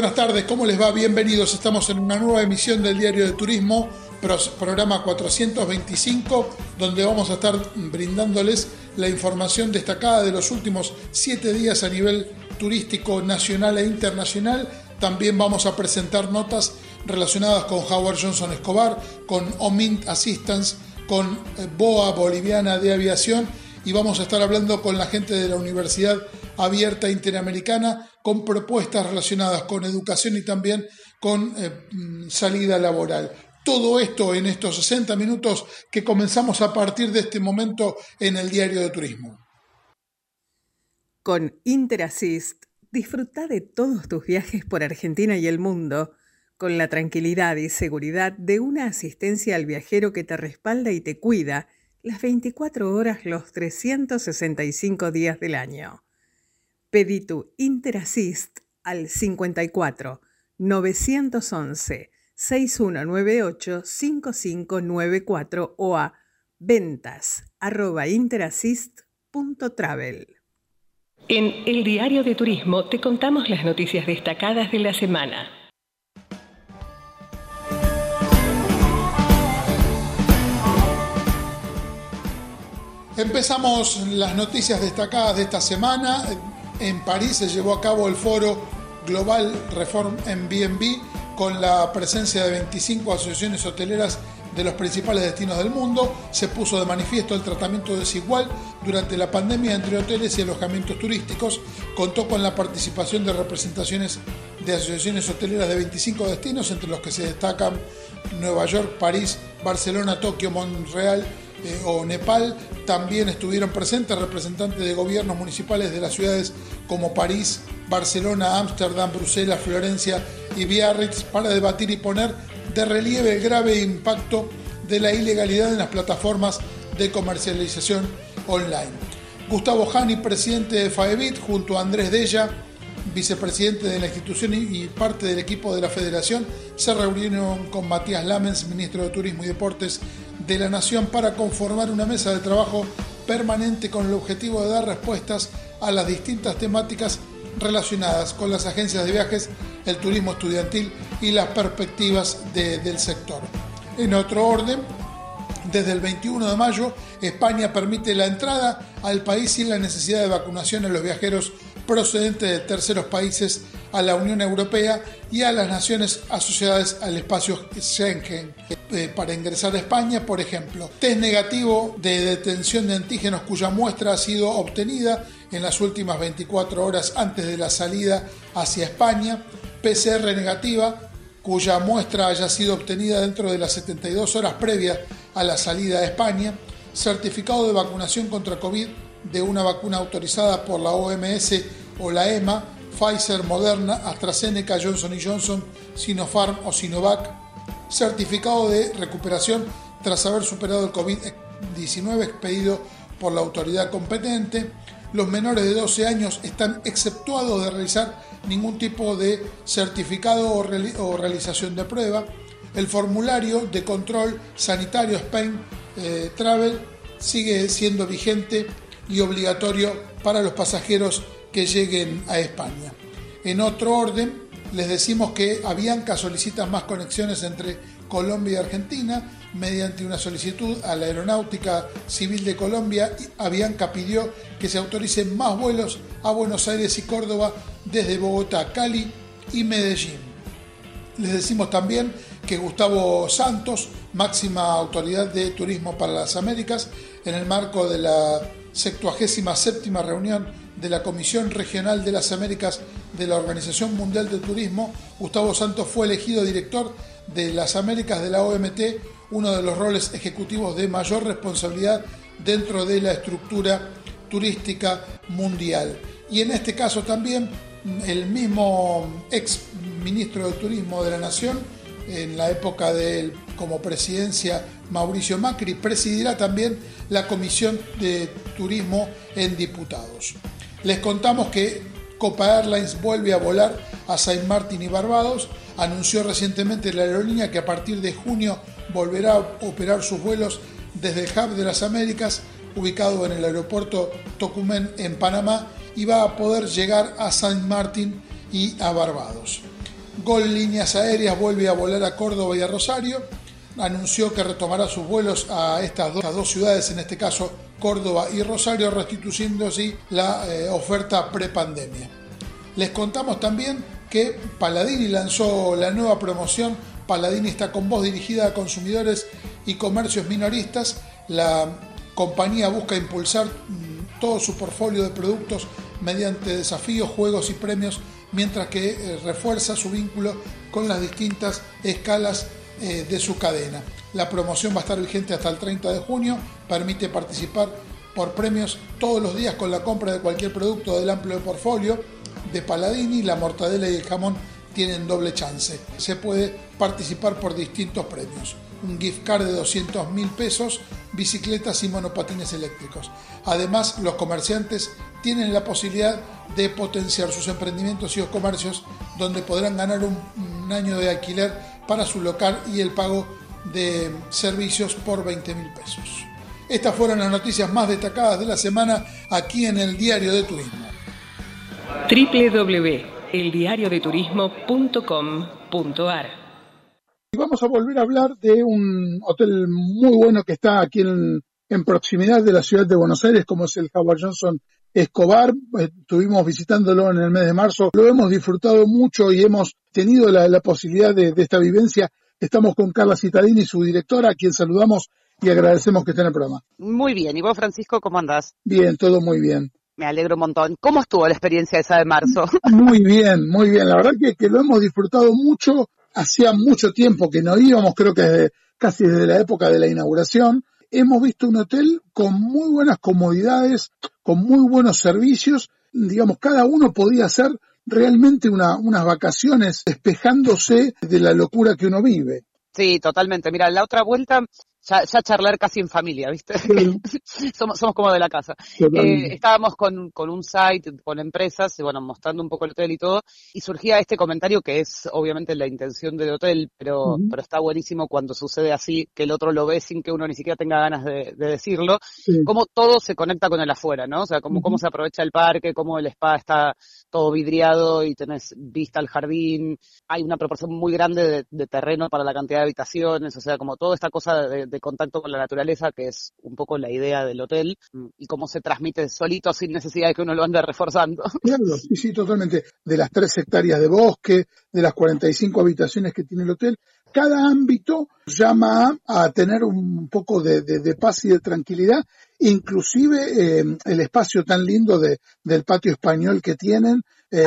Buenas tardes, ¿cómo les va? Bienvenidos, estamos en una nueva emisión del Diario de Turismo, programa 425, donde vamos a estar brindándoles la información destacada de los últimos siete días a nivel turístico nacional e internacional. También vamos a presentar notas relacionadas con Howard Johnson Escobar, con Omint Assistance, con eh, BOA Boliviana de Aviación y vamos a estar hablando con la gente de la Universidad Abierta Interamericana con propuestas relacionadas con educación y también con eh, mm, salida laboral. Todo esto en estos 60 minutos que comenzamos a partir de este momento en el Diario de Turismo. Con Interassist, disfruta de todos tus viajes por Argentina y el mundo con la tranquilidad y seguridad de una asistencia al viajero que te respalda y te cuida las 24 horas los 365 días del año. Pedí tu Interassist al 54 911 6198 5594 o a ventas arroba interassist.travel. En el Diario de Turismo te contamos las noticias destacadas de la semana. Empezamos las noticias destacadas de esta semana. En París se llevó a cabo el foro Global Reform en BNB con la presencia de 25 asociaciones hoteleras de los principales destinos del mundo. Se puso de manifiesto el tratamiento desigual durante la pandemia entre hoteles y alojamientos turísticos. Contó con la participación de representaciones de asociaciones hoteleras de 25 destinos, entre los que se destacan Nueva York, París, Barcelona, Tokio, Montreal eh, o Nepal. También estuvieron presentes representantes de gobiernos municipales de las ciudades como París, Barcelona, Ámsterdam, Bruselas, Florencia y Biarritz para debatir y poner de relieve el grave impacto de la ilegalidad en las plataformas de comercialización online. Gustavo Jani, presidente de FAEBIT, junto a Andrés Della, vicepresidente de la institución y parte del equipo de la federación, se reunieron con Matías Lamens, ministro de Turismo y Deportes de la Nación, para conformar una mesa de trabajo permanente con el objetivo de dar respuestas a las distintas temáticas relacionadas con las agencias de viajes, el turismo estudiantil y las perspectivas del sector. En otro orden, desde el 21 de mayo, España permite la entrada al país sin la necesidad de vacunación a los viajeros procedentes de terceros países a la Unión Europea y a las naciones asociadas al espacio Schengen. Eh, para ingresar a España, por ejemplo, test negativo de detención de antígenos cuya muestra ha sido obtenida en las últimas 24 horas antes de la salida hacia España, PCR negativa cuya muestra haya sido obtenida dentro de las 72 horas previas a la salida a España, certificado de vacunación contra COVID de una vacuna autorizada por la OMS o la EMA, Pfizer, Moderna, AstraZeneca, Johnson Johnson, Sinopharm o Sinovac, certificado de recuperación tras haber superado el COVID-19 expedido por la autoridad competente, los menores de 12 años están exceptuados de realizar ningún tipo de certificado o, realización de prueba. El formulario de control sanitario Spain eh, Travel sigue siendo vigente y obligatorio para los pasajeros que lleguen a España. En otro orden, les decimos que Avianca solicita más conexiones entre Colombia y Argentina mediante una solicitud a la Aeronáutica Civil de Colombia. Avianca pidió que se autoricen más vuelos a Buenos Aires y Córdoba desde Bogotá, Cali y Medellín. Les decimos también que Gustavo Santos, máxima autoridad de turismo para las Américas, en el marco de la 77 reunión de la Comisión Regional de las Américas de la Organización Mundial de Turismo, Gustavo Santos fue elegido director de las Américas de la OMT, uno de los roles ejecutivos de mayor responsabilidad dentro de la estructura turística mundial. Y en este caso también el mismo ex ministro de Turismo de la Nación, en la época de como presidencia Mauricio Macri, presidirá también la Comisión de Turismo en Diputados. Les contamos que Copa Airlines vuelve a volar a Saint Martin y Barbados. Anunció recientemente la aerolínea que a partir de junio volverá a operar sus vuelos desde el Hub de las Américas, ubicado en el aeropuerto Tocumen en Panamá, y va a poder llegar a Saint Martin y a Barbados. Gol Líneas Aéreas vuelve a volar a Córdoba y a Rosario. Anunció que retomará sus vuelos a estas dos, ciudades, en este caso Córdoba y Rosario, restituyendo así la eh, oferta prepandemia. Les contamos también que Paladini lanzó la nueva promoción Paladini está con voz dirigida a consumidores y comercios minoristas. La compañía busca impulsar mm, todo su portfolio de productos mediante desafíos, juegos y premios, mientras que eh, refuerza su vínculo con las distintas escalas eh, de su cadena. La promoción va a estar vigente hasta el 30 de junio, permite participar por premios todos los días con la compra de cualquier producto del amplio portfolio de Paladini, la mortadela y el jamón tienen doble chance. Se puede participar por distintos premios. Un gift card de 200 mil pesos, bicicletas y monopatines eléctricos. Además, los comerciantes tienen la posibilidad de potenciar sus emprendimientos y los comercios donde podrán ganar un, un año de alquiler para su local y el pago de servicios por 20 mil pesos. Estas fueron las noticias más destacadas de la semana aquí en el Diario de Turismo. www eldiariodeturismo.com.ar. Y vamos a volver a hablar de un hotel muy bueno que está aquí en, proximidad de la ciudad de Buenos Aires, como es el Howard Johnson Escobar. Estuvimos visitándolo en el mes de marzo. Lo hemos disfrutado mucho y hemos tenido la, posibilidad de, de, esta vivencia. Estamos con Carla Citadini, su directora, a quien saludamos y agradecemos que esté en el programa. Muy bien. ¿Y vos, Francisco, cómo andás? Bien, todo muy bien. Me alegro un montón. ¿Cómo estuvo la experiencia esa de marzo? Muy bien, muy bien. La verdad que, que lo hemos disfrutado mucho. Hacía mucho tiempo que no íbamos, creo que casi desde la época de la inauguración. Hemos visto un hotel con muy buenas comodidades, con muy buenos servicios. Digamos, cada uno podía hacer realmente una, unas vacaciones despejándose de la locura que uno vive. Sí, totalmente. Mira, la otra vuelta ya, ya charlar casi en familia, ¿viste? somos, somos como de la casa. Eh, estábamos con, con un site, con empresas, y bueno, mostrando un poco el hotel y todo, y surgía este comentario que es obviamente la intención del hotel, pero, pero está buenísimo cuando sucede así, que el otro lo ve sin que uno ni siquiera tenga ganas de, decirlo, cómo todo se conecta con el afuera, ¿no? O sea, cómo, cómo se aprovecha el parque, cómo el spa está todo vidriado y tenés vista al jardín, hay una proporción muy grande de, terreno para la cantidad de habitaciones, o sea, como toda esta cosa de, de, contacto con la naturaleza, que es un poco la idea del hotel, y cómo se transmite solito sin necesidad de que uno lo ande reforzando. Claro, sí, sí, totalmente. De las tres hectáreas de bosque, de las 45 habitaciones que tiene el hotel, cada ámbito llama a tener un poco de, paz y de tranquilidad, inclusive eh, el espacio tan lindo de, del patio español que tienen, eh,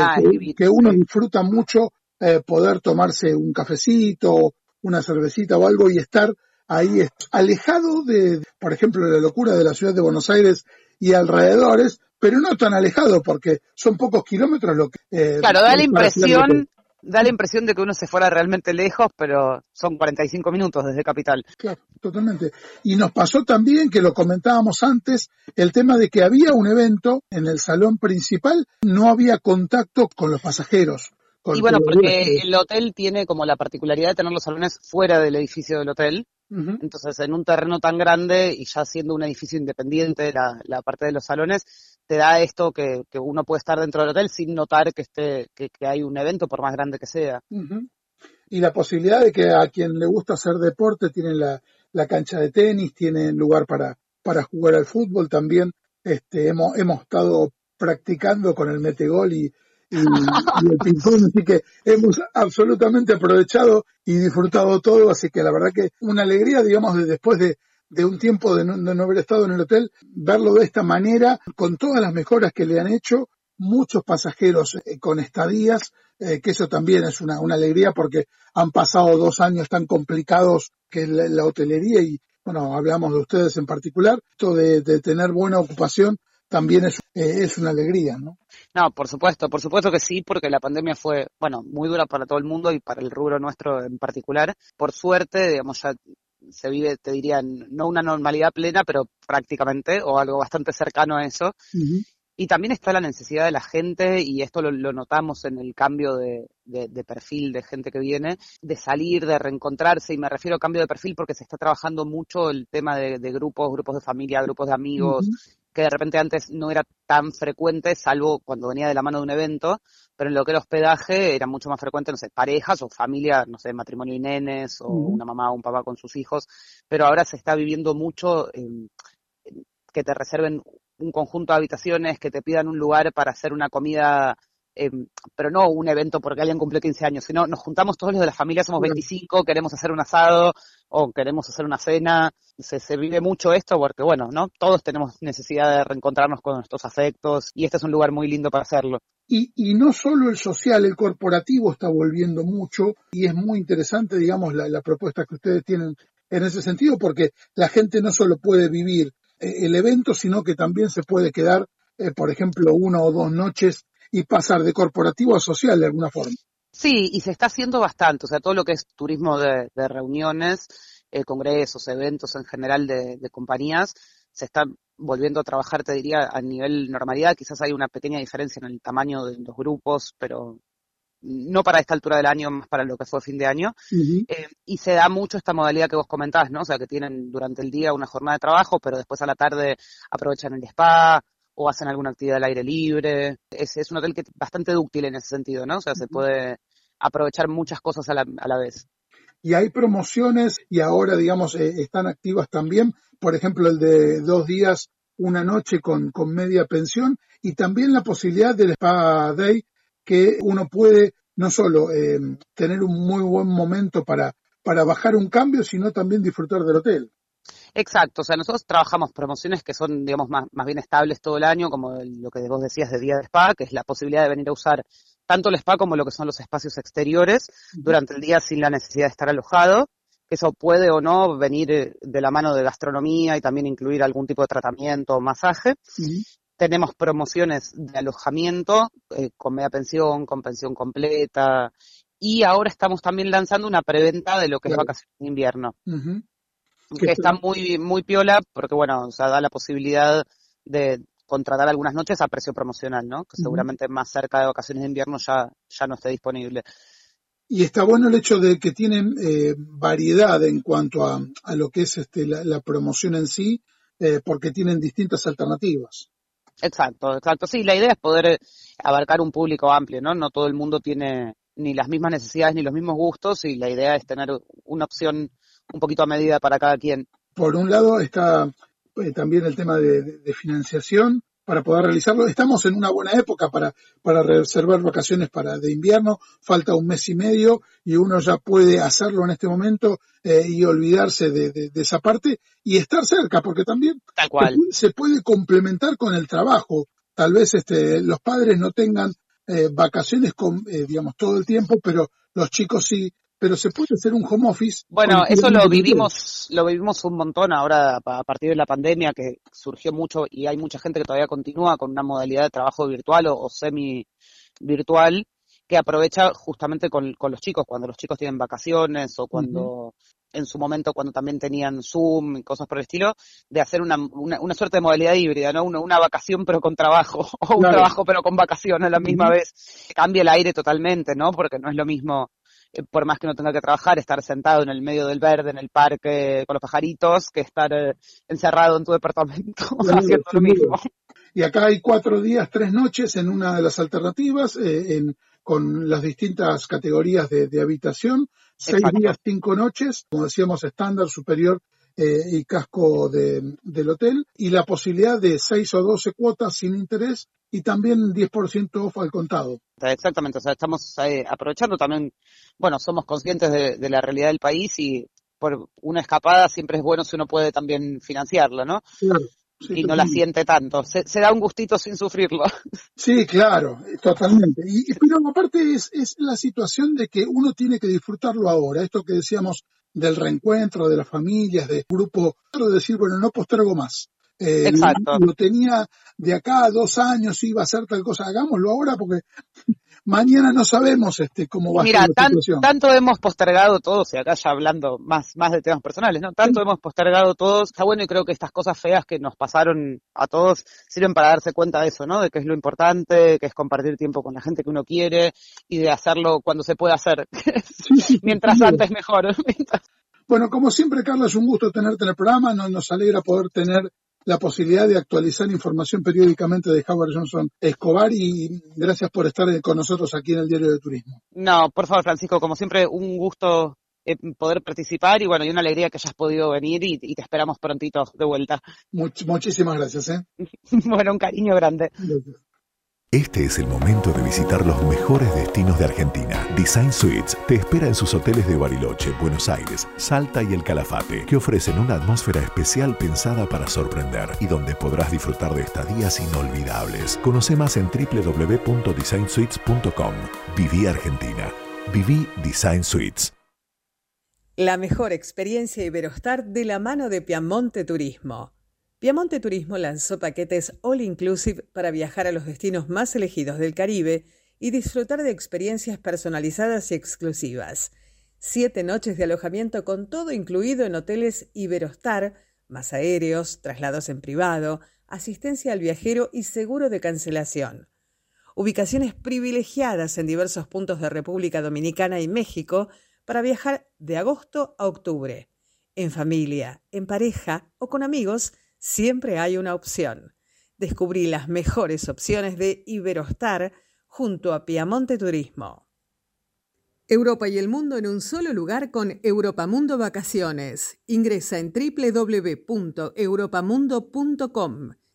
que, uno disfruta mucho eh, poder tomarse un cafecito, una cervecita o algo y estar ahí alejado de, por ejemplo, la locura de la ciudad de Buenos Aires y alrededores, pero no tan alejado porque son pocos kilómetros lo que... claro, da la impresión da la impresión de que uno se fuera realmente lejos, pero son 45 minutos desde Capital. Claro, totalmente. Y nos pasó también, que lo comentábamos antes, el tema de que había un evento en el salón principal, no había contacto con los pasajeros. y bueno, porque el hotel tiene como la particularidad de tener los salones fuera del edificio del hotel. Entonces, en un terreno tan grande y ya siendo un edificio independiente, la, la parte de los salones, te da esto que, uno puede estar dentro del hotel sin notar que, esté, que, hay un evento, por más grande que sea. Y la posibilidad de que a quien le gusta hacer deporte tiene la, la cancha de tenis, tiene lugar para, para jugar al fútbol también. Este, hemos, hemos estado practicando con el metegol y, y, el ping-pong, así que hemos absolutamente aprovechado y disfrutado todo, así que la verdad que una alegría, digamos, de después de, de un tiempo de no, haber estado en el hotel, verlo de esta manera, con todas las mejoras que le han hecho, muchos pasajeros eh, con estadías, eh, que eso también es una, alegría porque han pasado dos años tan complicados que la, la hotelería y, bueno, hablamos de ustedes en particular, esto de, tener buena ocupación también es, eh, es una alegría, ¿no? No, por supuesto, por supuesto que sí, porque la pandemia fue, bueno, muy dura para todo el mundo y para el rubro nuestro en particular. Por suerte, digamos, ya se vive, te diría, no una normalidad plena, pero prácticamente, o algo bastante cercano a eso. Y también está la necesidad de la gente, y esto lo, notamos en el cambio de, perfil de gente que viene, de salir, de reencontrarse, y me refiero a cambio de perfil porque se está trabajando mucho el tema de, grupos, grupos de familia, grupos de amigos, que de repente antes no era tan frecuente, salvo cuando venía de la mano de un evento, pero en lo que era hospedaje era mucho más frecuente, no sé, parejas o familia, no sé, matrimonio y nenes, o una mamá o un papá con sus hijos, pero ahora se está viviendo mucho que te reserven un conjunto de habitaciones, que te pidan un lugar para hacer una comida eh, pero no un evento porque alguien cumple 15 años, sino nos juntamos todos los de la familia, somos 25, queremos hacer un asado o queremos hacer una cena. Se, se vive mucho esto porque, bueno, ¿no? Todos tenemos necesidad de reencontrarnos con nuestros afectos y este es un lugar muy lindo para hacerlo. Y, y no solo el social, el corporativo está volviendo mucho y es muy interesante, digamos, la, la propuesta que ustedes tienen en ese sentido porque la gente no solo puede vivir eh, el evento, sino que también se puede quedar, eh, por ejemplo, una o dos noches y pasar de corporativo a social de alguna forma. Sí, y se está haciendo bastante, o sea, todo lo que es turismo de, reuniones, eh, congresos, eventos en general de, compañías, se está volviendo a trabajar, te diría, a nivel normalidad. Quizás hay una pequeña diferencia en el tamaño de los grupos, pero no para esta altura del año, más para lo que fue fin de año. Eh, y se da mucho esta modalidad que vos comentás, ¿no? O sea, que tienen durante el día una jornada de trabajo, pero después a la tarde aprovechan el spa, o hacen alguna actividad al aire libre. Es, es un hotel que es bastante dúctil en ese sentido, ¿no? O sea, se puede aprovechar muchas cosas a la, a la vez. Y hay promociones y ahora, digamos, eh, están activas también, por ejemplo, el de dos días, una noche con, con media pensión y también la posibilidad del Spa Day que uno puede no solo eh, tener un muy buen momento para, para bajar un cambio, sino también disfrutar del hotel. Exacto, o sea, nosotros trabajamos promociones que son, digamos, más, más bien estables todo el año, como lo que vos decías de día de spa, que es la posibilidad de venir a usar tanto el spa como lo que son los espacios exteriores durante el día sin la necesidad de estar alojado. Que eso puede o no venir eh, de la mano de gastronomía y también incluir algún tipo de tratamiento o masaje. Tenemos promociones de alojamiento eh, con media pensión, con pensión completa. Y ahora estamos también lanzando una preventa de lo que es vacaciones de invierno que está muy, muy piola porque, bueno, o sea, da la posibilidad de contratar algunas noches a precio promocional, ¿no? Que seguramente más cerca de vacaciones de invierno ya, ya no esté disponible. Y está bueno el hecho de que tienen eh, variedad en cuanto a, a, lo que es este, la, promoción en sí, eh, porque tienen distintas alternativas. Exacto, exacto. Sí, la idea es poder eh, abarcar un público amplio, ¿no? No todo el mundo tiene ni las mismas necesidades ni los mismos gustos y la idea es tener una opción un poquito a medida para cada quien. Por un lado está eh, también el tema de, financiación para poder realizarlo. Estamos en una buena época para, para reservar vacaciones para de invierno. Falta un mes y medio y uno ya puede hacerlo en este momento eh, y olvidarse de, esa parte y estar cerca, porque también Se, puede, complementar con el trabajo. Tal vez este, los padres no tengan eh, vacaciones con, digamos, todo el tiempo, pero los chicos sí pero se puede hacer un home office. Bueno, eso lo vivimos, lo vivimos un montón ahora a partir de la pandemia que surgió mucho y hay mucha gente que todavía continúa con una modalidad de trabajo virtual o, semi virtual que aprovecha justamente con, los chicos, cuando los chicos tienen vacaciones o cuando en su momento cuando también tenían Zoom y cosas por el estilo, de hacer una, una, suerte de modalidad híbrida, ¿no? Una, una, vacación pero con trabajo, o un trabajo pero con vacaciones a la misma vez. Cambia el aire totalmente, ¿no? Porque no es lo mismo por más que no tenga que trabajar, estar sentado en el medio del verde, en el parque con los pajaritos, que estar eh, encerrado en tu departamento haciendo lo mismo. Y acá hay cuatro días, tres noches en una de las alternativas, eh, en, con las distintas categorías de, habitación, seis días, cinco noches, como decíamos, estándar, superior y casco del hotel, y la posibilidad de seis o doce cuotas sin interés y también 10% off al contado. Exactamente, o sea, estamos eh, aprovechando también, bueno, somos conscientes de, la realidad del país y por una escapada siempre es bueno si uno puede también financiarla, ¿no? Claro. Y no la siente tanto. Se, da un gustito sin sufrirlo. Sí, claro, totalmente. Y, pero aparte es, es la situación de que uno tiene que disfrutarlo ahora. Esto que decíamos del reencuentro, de las familias, del grupo, de decir, bueno, no postergo más. Eh, Exacto. Lo, tenía de acá a dos años, iba a hacer tal cosa, hagámoslo ahora porque mañana no sabemos este cómo va a ser la situación. tanto hemos postergado todos, y acá ya hablando más, más de temas personales, ¿no? Tanto hemos postergado todos, está bueno y creo que estas cosas feas que nos pasaron a todos sirven para darse cuenta de eso, ¿no? De que es lo importante, que es compartir tiempo con la gente que uno quiere y de hacerlo cuando se puede hacer. Mientras antes mejor. Bueno, como siempre, Carlos, es un gusto tenerte en el programa. Nos, nos alegra poder tener la posibilidad de actualizar información periódicamente de Howard Johnson Escobar y gracias por estar con nosotros aquí en el Diario de Turismo. No, por favor, Francisco, como siempre, un gusto eh, poder participar y bueno, y una alegría que hayas podido venir y, te esperamos prontito de vuelta. muchísimas gracias. ¿eh? bueno, un cariño grande. Este es el momento de visitar los mejores destinos de Argentina. Design Suites te espera en sus hoteles de Bariloche, Buenos Aires, Salta y El Calafate, que ofrecen una atmósfera especial pensada para sorprender y donde podrás disfrutar de estadías inolvidables. Conoce más en www.designsuites.com. Viví Argentina. Viví Design Suites. La mejor experiencia Iberostar de la mano de Piamonte Turismo. Piamonte Turismo lanzó paquetes all inclusive para viajar a los destinos más elegidos del Caribe y disfrutar de experiencias personalizadas y exclusivas. Siete noches de alojamiento con todo incluido en hoteles Iberostar, más aéreos, traslados en privado, asistencia al viajero y seguro de cancelación. Ubicaciones privilegiadas en diversos puntos de República Dominicana y México para viajar de agosto a octubre. En familia, en pareja o con amigos, siempre hay una opción. Descubrí las mejores opciones de Iberostar junto a Piamonte Turismo. Europa y el mundo en un solo lugar con Europamundo Vacaciones. Ingresa en www.europamundo.com.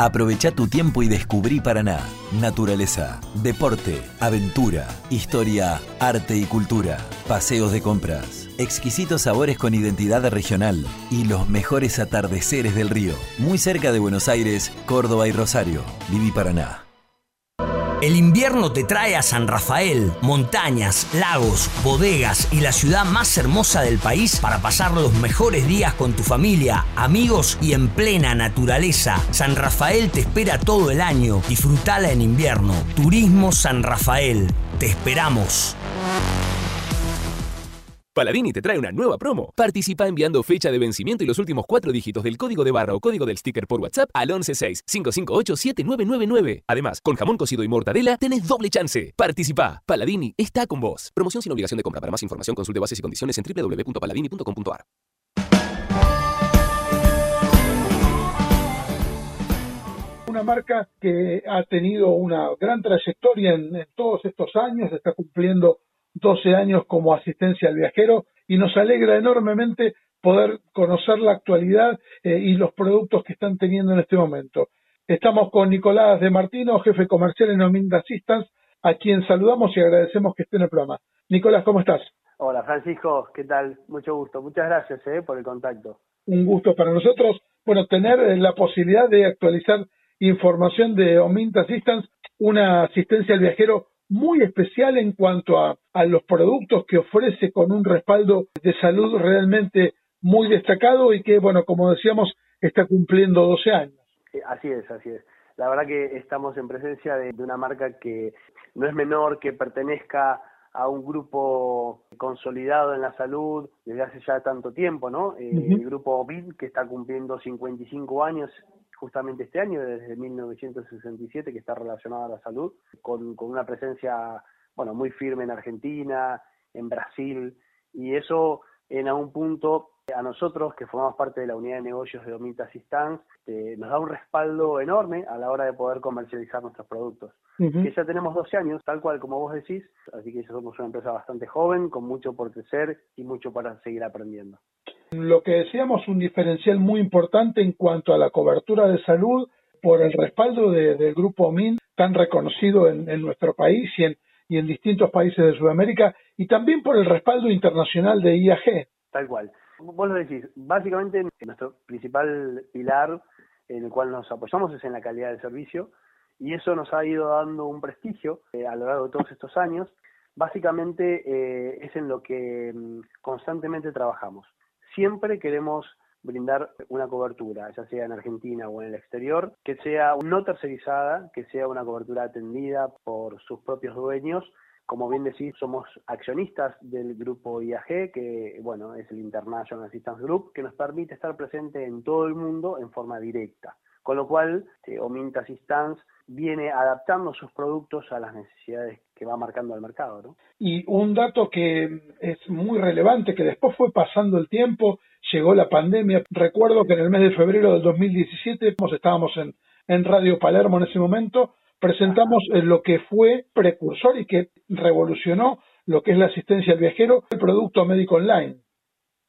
Aprovecha tu tiempo y descubrí Paraná. Naturaleza, deporte, aventura, historia, arte y cultura, paseos de compras, exquisitos sabores con identidad regional y los mejores atardeceres del río. Muy cerca de Buenos Aires, Córdoba y Rosario. Viví Paraná. El invierno te trae a San Rafael, montañas, lagos, bodegas y la ciudad más hermosa del país para pasar los mejores días con tu familia, amigos y en plena naturaleza. San Rafael te espera todo el año. Disfrutala en invierno. Turismo San Rafael. Te esperamos. Paladini te trae una nueva promo. Participa enviando fecha de vencimiento y los últimos cuatro dígitos del código de barra o código del sticker por WhatsApp al 116-558-7999. Además, con jamón cocido y mortadela tenés doble chance. Participa. Paladini está con vos. Promoción sin obligación de compra. Para más información consulte bases y condiciones en www.paladini.com.ar. Una marca que ha tenido una gran trayectoria en, en todos estos años, está cumpliendo 12 años como asistencia al viajero y nos alegra enormemente poder conocer la actualidad eh, y los productos que están teniendo en este momento. Estamos con Nicolás de Martino, jefe comercial en Ominda Assistance, a quien saludamos y agradecemos que esté en el programa. Nicolás, ¿cómo estás? Hola Francisco, ¿qué tal? Mucho gusto. Muchas gracias eh, por el contacto. Un gusto para nosotros, bueno, tener eh, la posibilidad de actualizar información de Ominta Assistance, una asistencia al viajero muy especial en cuanto a, los productos que ofrece con un respaldo de salud realmente muy destacado y que, bueno, como decíamos, está cumpliendo 12 años. Así es, así es. La verdad que estamos en presencia de, una marca que no es menor, que pertenezca a un grupo consolidado en la salud desde hace ya tanto tiempo, ¿no? Eh, el grupo BID, que está cumpliendo 55 años justamente este año, desde 1967, que está relacionado a la salud, con, con una presencia bueno, muy firme en Argentina, en Brasil, y eso en algún punto a nosotros que formamos parte de la unidad de negocios de Omita Assistance eh, nos da un respaldo enorme a la hora de poder comercializar nuestros productos. Que ya tenemos 12 años, tal cual como vos decís, así que ya somos una empresa bastante joven, con mucho por crecer y mucho para seguir aprendiendo. Lo que decíamos, un diferencial muy importante en cuanto a la cobertura de salud por el respaldo del grupo MIN, tan reconocido en, nuestro país y en, y en distintos países de Sudamérica, y también por el respaldo internacional de IAG. Tal cual. Vos lo decís, básicamente nuestro principal pilar en el cual nos apoyamos es en la calidad del servicio y eso nos ha ido dando un prestigio eh, a lo largo de todos estos años. Básicamente eh, es en lo que mm, constantemente trabajamos. Siempre queremos brindar una cobertura, ya sea en Argentina o en el exterior, que sea no tercerizada, que sea una cobertura atendida por sus propios dueños. Como bien decís, somos accionistas del grupo IAG, que bueno, es el International Assistance Group, que nos permite estar presente en todo el mundo en forma directa. Con lo cual, eh, Ominta Assistance viene adaptando sus productos a las necesidades que va marcando el mercado. Y un dato que es muy relevante, que después fue pasando el tiempo, llegó la pandemia. Recuerdo que en el mes de febrero del 2017, estábamos en, en Radio Palermo en ese momento, presentamos lo que fue precursor y que revolucionó lo que es la asistencia al viajero, el producto médico online.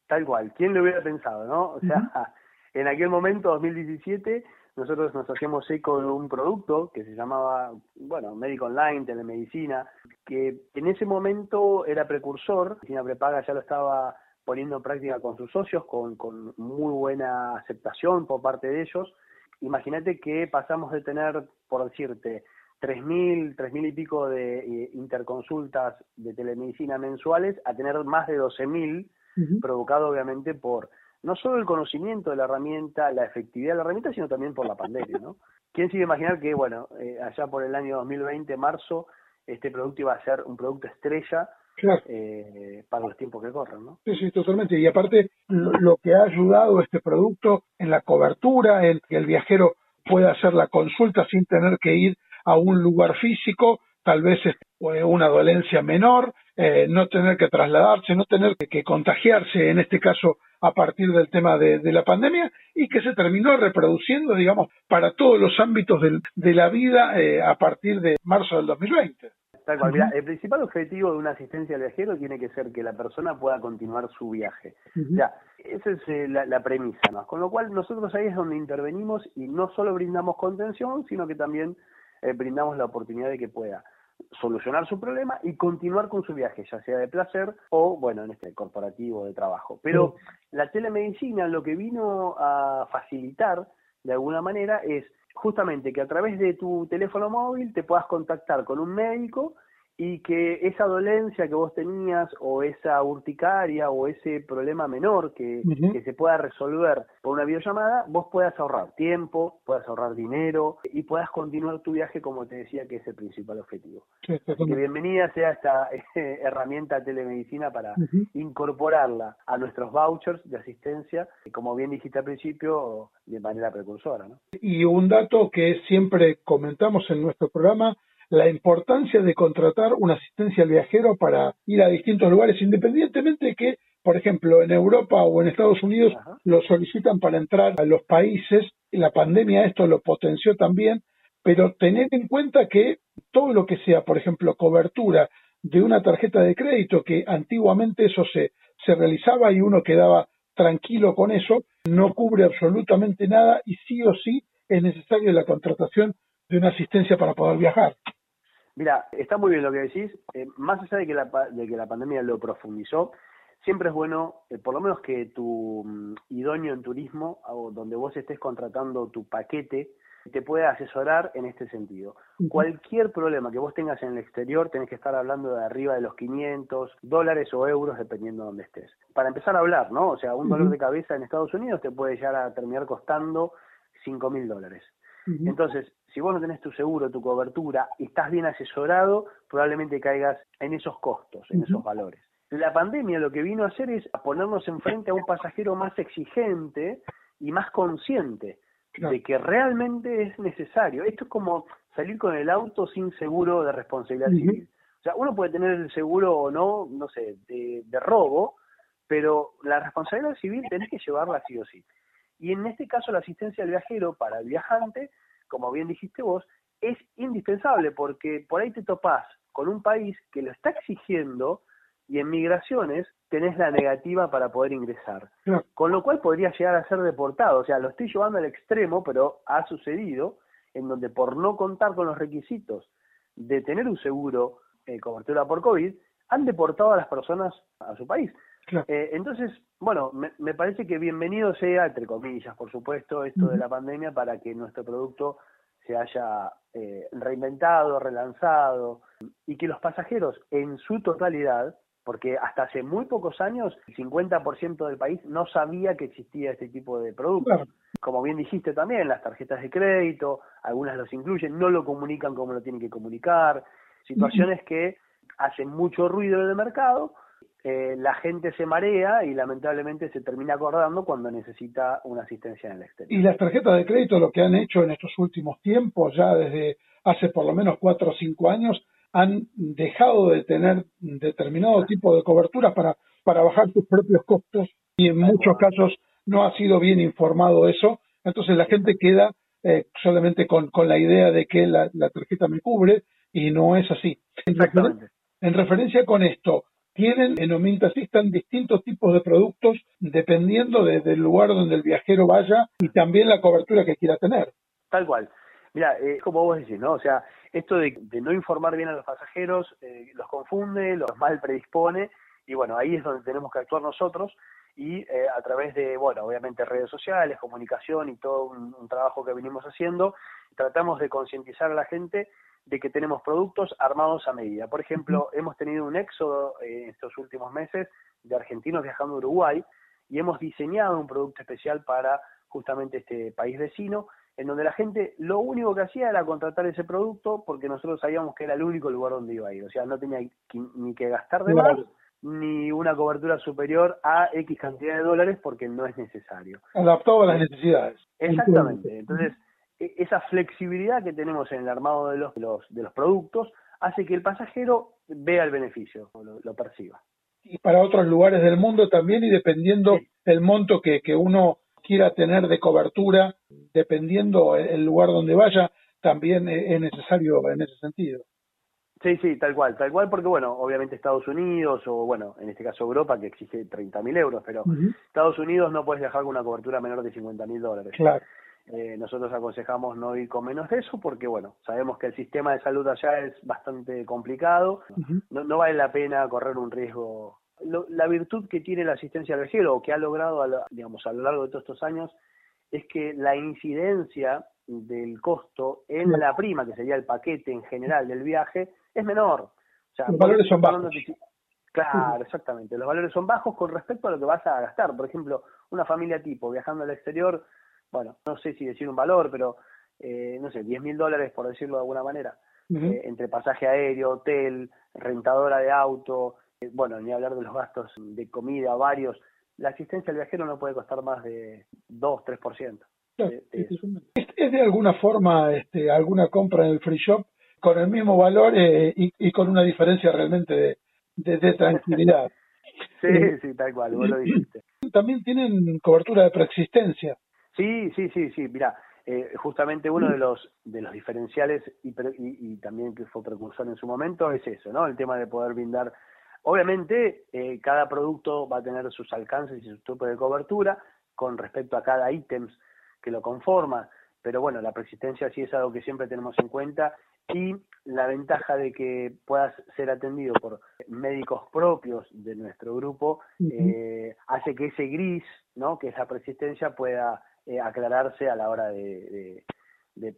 Tal cual, ¿quién lo hubiera pensado, no? O sea, en aquel momento, 2017, nosotros nos hacíamos eco de un producto que se llamaba, bueno, médico online, telemedicina, que en ese momento era precursor, Medicina Prepaga ya lo estaba poniendo en práctica con sus socios, con, con muy buena aceptación por parte de ellos. Imagínate que pasamos de tener, por decirte, 3.000, 3.000 y pico de eh, interconsultas de telemedicina mensuales a tener más de 12.000, provocado obviamente por no solo el conocimiento de la herramienta, la efectividad de la herramienta, sino también por la pandemia, ¿no? ¿Quién sigue imaginar que, bueno, eh, allá por el año 2020, marzo, este producto iba a ser un producto estrella eh, para los tiempos que corren, ¿no? Sí, sí, totalmente. Y aparte, lo, que ha ayudado este producto en la cobertura, en que el viajero pueda hacer la consulta sin tener que ir a un lugar físico, tal vez es una dolencia menor, eh, no tener que trasladarse, no tener que contagiarse, en este caso a partir del tema de, la pandemia y que se terminó reproduciendo, digamos, para todos los ámbitos de la vida eh, a partir de marzo del 2020. Tal cual. Mira, el principal objetivo de una asistencia al viajero tiene que ser que la persona pueda continuar su viaje. Ya, esa es eh, la, premisa, ¿no? Con lo cual nosotros ahí es donde intervenimos y no solo brindamos contención, sino que también eh, brindamos la oportunidad de que pueda solucionar su problema y continuar con su viaje, ya sea de placer o, bueno, en este corporativo de trabajo. Pero la telemedicina lo que vino a facilitar, de alguna manera, es justamente que a través de tu teléfono móvil te puedas contactar con un médico y que esa dolencia que vos tenías o esa urticaria o ese problema menor que, se pueda resolver por una videollamada, vos puedas ahorrar tiempo, puedas ahorrar dinero y puedas continuar tu viaje como te decía que es el principal objetivo. que bienvenida sea esta herramienta telemedicina para incorporarla a nuestros vouchers de asistencia, como bien dijiste al principio, de manera precursora. Y un dato que siempre comentamos en nuestro programa la importancia de contratar una asistencia al viajero para ir a distintos lugares, independientemente de que, por ejemplo, en Europa o en Estados Unidos lo solicitan para entrar a los países. La pandemia esto lo potenció también, pero tener en cuenta que todo lo que sea, por ejemplo, cobertura de una tarjeta de crédito, que antiguamente eso se, se realizaba y uno quedaba tranquilo con eso, no cubre absolutamente nada y sí o sí es necesario la contratación de una asistencia para poder viajar. Mira, está muy bien lo que decís. Eh, más allá de que, la, de que la pandemia lo profundizó, siempre es bueno, eh, por lo menos que tu mm, idóneo en turismo, o donde vos estés contratando tu paquete, te pueda asesorar en este sentido. Cualquier problema que vos tengas en el exterior, tenés que estar hablando de arriba de los 500 dólares o euros, dependiendo de dónde estés. Para empezar a hablar, ¿no? O sea, un dolor de cabeza en Estados Unidos te puede llegar a terminar costando 5 mil dólares. Entonces, si vos no tenés tu seguro, tu cobertura, y estás bien asesorado, probablemente caigas en esos costos, en esos valores. La pandemia lo que vino a hacer es a ponernos enfrente a un pasajero más exigente y más consciente de que realmente es necesario. Esto es como salir con el auto sin seguro de responsabilidad civil. O sea, uno puede tener el seguro o no, no sé, de, de robo, pero la responsabilidad civil tenés que llevarla sí o sí. Y en este caso la asistencia al viajero para el viajante como bien dijiste vos, es indispensable porque por ahí te topás con un país que lo está exigiendo y en migraciones tenés la negativa para poder ingresar. Con lo cual podría llegar a ser deportado. O sea, lo estoy llevando al extremo, pero ha sucedido en donde por no contar con los requisitos de tener un seguro eh, cobertura por COVID, han deportado a las personas a su país. Eh, entonces, bueno, me, parece que bienvenido sea, entre comillas, por supuesto, esto de la pandemia para que nuestro producto se haya eh, reinventado, relanzado y que los pasajeros en su totalidad porque hasta hace muy pocos años el 50% del país no sabía que existía este tipo de productos. Como bien dijiste también, las tarjetas de crédito, algunas los incluyen, no lo comunican como lo tienen que comunicar, situaciones que hacen mucho ruido en el mercado, eh, la gente se marea y lamentablemente se termina acordando cuando necesita una asistencia en el exterior. Y las tarjetas de crédito lo que han hecho en estos últimos tiempos, ya desde hace por lo menos cuatro o cinco años, han dejado de tener determinado tipo de cobertura para, para bajar sus propios costos y en muchos casos no ha sido bien informado eso. Entonces la gente queda eh, solamente con, con la idea de que la, la tarjeta me cubre y no es así. Exactamente. En referencia con esto, tienen en Ominta Assistant distintos tipos de productos dependiendo del lugar donde el viajero vaya y también la cobertura que quiera tener. Tal cual. Mira, eh, como vos decís, ¿no? O sea, esto de, no informar bien a los pasajeros eh, los confunde, los mal predispone y bueno, ahí es donde tenemos que actuar nosotros y eh, a través de, bueno, obviamente redes sociales, comunicación y todo un trabajo que venimos haciendo, tratamos de concientizar a la gente de que tenemos productos armados a medida. Por ejemplo, hemos tenido un éxodo en estos últimos meses de argentinos viajando a Uruguay y hemos diseñado un producto especial para justamente este país vecino, en donde la gente lo único que hacía era contratar ese producto porque nosotros sabíamos que era el único lugar donde iba a ir. O sea, no tenía ni que gastar de más ni una cobertura superior a X cantidad de dólares porque no es necesario. Adaptado a las necesidades. Exactamente. Entonces, e, esa flexibilidad que tenemos en el armado de los, de los, productos hace que el pasajero vea el beneficio, lo, lo perciba. Y para otros lugares del mundo también, y dependiendo el monto que, que uno quiera tener de cobertura, dependiendo el lugar donde vaya, también es necesario en ese sentido. Sí, sí, tal cual, tal cual, porque bueno, obviamente Estados Unidos o bueno, en este caso Europa que exige 30.000 euros, pero Estados Unidos no puedes viajar con una cobertura menor de 50.000 dólares. Claro. Eh, nosotros aconsejamos no ir con menos de eso porque, bueno, sabemos que el sistema de salud allá es bastante complicado, no, no vale la pena correr un riesgo. la virtud que tiene la asistencia al viajero o que ha logrado, a digamos, a lo largo de todos estos años es que la incidencia del costo en la prima, que sería el paquete en general del viaje, es menor. O sea, los valores son bajos. Claro, exactamente. Los valores son bajos con respecto a lo que vas a gastar. Por ejemplo, una familia tipo viajando al exterior bueno, no sé si decir un valor, pero eh, no sé, 10 mil dólares por decirlo de alguna manera, eh, entre pasaje aéreo, hotel, rentadora de auto, eh, bueno, ni hablar de los gastos de comida, varios. La asistencia al viajero no puede costar más de 2, 3%. de, ¿Es, de alguna forma este, alguna compra en el free shop con el mismo valor y, y, con una diferencia realmente de, de, tranquilidad? sí, sí, tal cual, vos lo dijiste. También tienen cobertura de preexistencia. Sí, sí, sí, sí, mira, eh, justamente uno de los de los diferenciales y, y, también que fue precursor en su momento es eso, ¿no? El tema de poder brindar, obviamente eh, cada producto va a tener sus alcances y su tipo de cobertura con respecto a cada ítem que lo conforma, pero bueno, la persistencia sí es algo que siempre tenemos en cuenta y la ventaja de que puedas ser atendido por médicos propios de nuestro grupo eh, hace que ese gris, ¿no? Que esa persistencia pueda eh, aclararse a la hora de,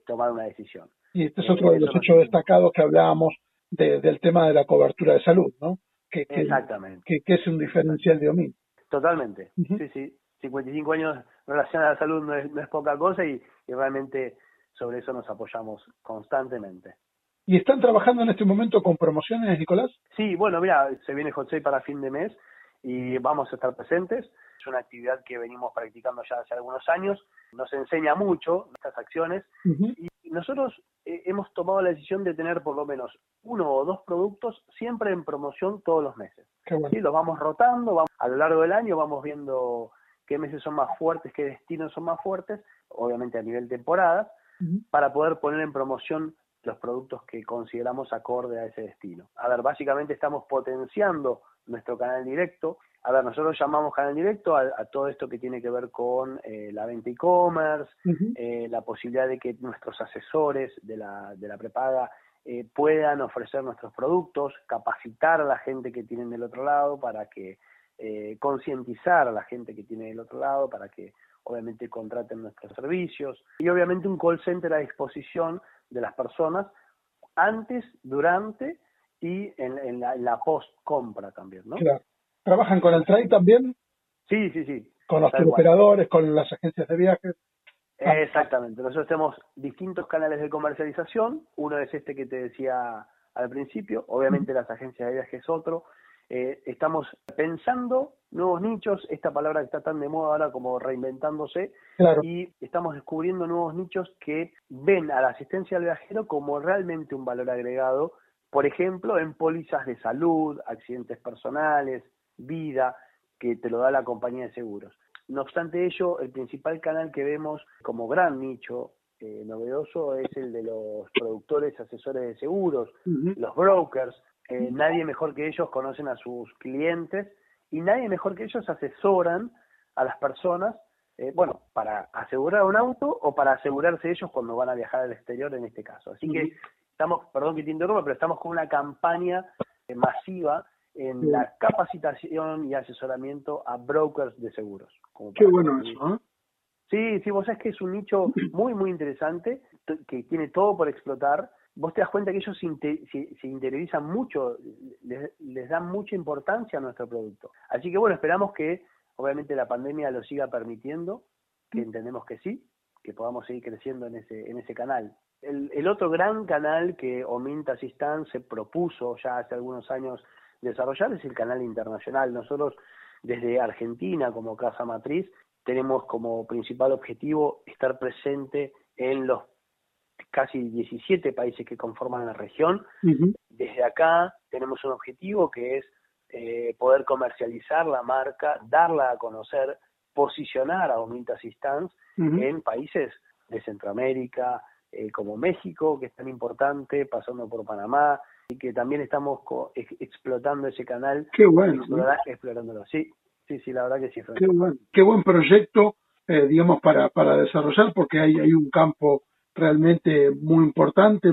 tomar una decisión. Y este es otro de los hechos destacados que hablábamos del tema de la cobertura de salud, ¿no? Que, Exactamente. Que, es un diferencial de OMIN. Totalmente, sí, sí. 55 años relacionados a la salud no es, no es poca cosa y, realmente sobre eso nos apoyamos constantemente. ¿Y están trabajando en este momento con promociones, Nicolás? Sí, bueno, mira, se viene José para fin de mes y vamos a estar presentes. Es una actividad que venimos practicando ya hace algunos años, nos enseña mucho estas acciones y nosotros eh, hemos tomado la decisión de tener por lo menos uno o dos productos siempre en promoción todos los meses. ¿Sí? Los vamos rotando, vamos, a lo largo del año vamos viendo qué meses son más fuertes, qué destinos son más fuertes, obviamente a nivel temporada, para poder poner en promoción los productos que consideramos acorde a ese destino. A ver, básicamente estamos potenciando nuestro canal directo. A ver, nosotros llamamos canal directo a, todo esto que tiene que ver con eh, la venta e-commerce, eh, la posibilidad de que nuestros asesores de la, de la prepaga eh, puedan ofrecer nuestros productos, capacitar a la gente que tienen del otro lado para que concientizar a la gente que tiene del otro lado para que obviamente contraten nuestros servicios y obviamente un call center a disposición de las personas antes, durante y en, la, post-compra también, ¿no? Claro. ¿Trabajan con el trade también? Sí, sí, sí. Con los operadores, con las agencias de viajes. Ah. Exactamente. Nosotros tenemos distintos canales de comercialización. Uno es este que te decía al principio. Obviamente las agencias de viajes es otro. Eh, estamos pensando nuevos nichos, esta palabra que está tan de moda ahora como reinventándose, y estamos descubriendo nuevos nichos que ven a la asistencia al viajero como realmente un valor agregado, por ejemplo, en pólizas de salud, accidentes personales, vida, que te lo da la compañía de seguros. No obstante ello, el principal canal que vemos como gran nicho eh, novedoso es el de los productores, asesores de seguros, los brokers, eh, nadie mejor que ellos conocen a sus clientes y nadie mejor que ellos asesoran a las personas, eh, bueno, para asegurar un auto o para asegurarse ellos cuando van a viajar al exterior en este caso. Así que estamos, perdón que te interrumpa, pero estamos con una campaña eh, masiva en la capacitación y asesoramiento a brokers de seguros. Qué bueno eso, Sí, sí, vos sabés que es un nicho muy, muy interesante, que tiene todo por explotar vos te das cuenta que ellos se, interiorizan mucho, les, dan mucha importancia a nuestro producto. Así que bueno, esperamos que obviamente la pandemia lo siga permitiendo, que mm. entendemos que sí, que podamos seguir creciendo en ese, en ese canal. El, otro gran canal que Ominta Assistance se propuso ya hace algunos años desarrollar es el canal internacional. Nosotros desde Argentina como casa matriz tenemos como principal objetivo estar presente en los casi 17 países que conforman la región. Desde acá tenemos un objetivo que es eh, poder comercializar la marca, darla a conocer, posicionar a Aumenta Assistance en países de Centroamérica, eh, como México, que es tan importante, pasando por Panamá, y que también estamos explotando ese canal. Qué bueno. Explorándolo. Sí, sí, sí, la verdad que sí. Qué, buen, qué buen proyecto, eh, digamos, para, para desarrollar, porque hay, hay un campo realmente muy importante.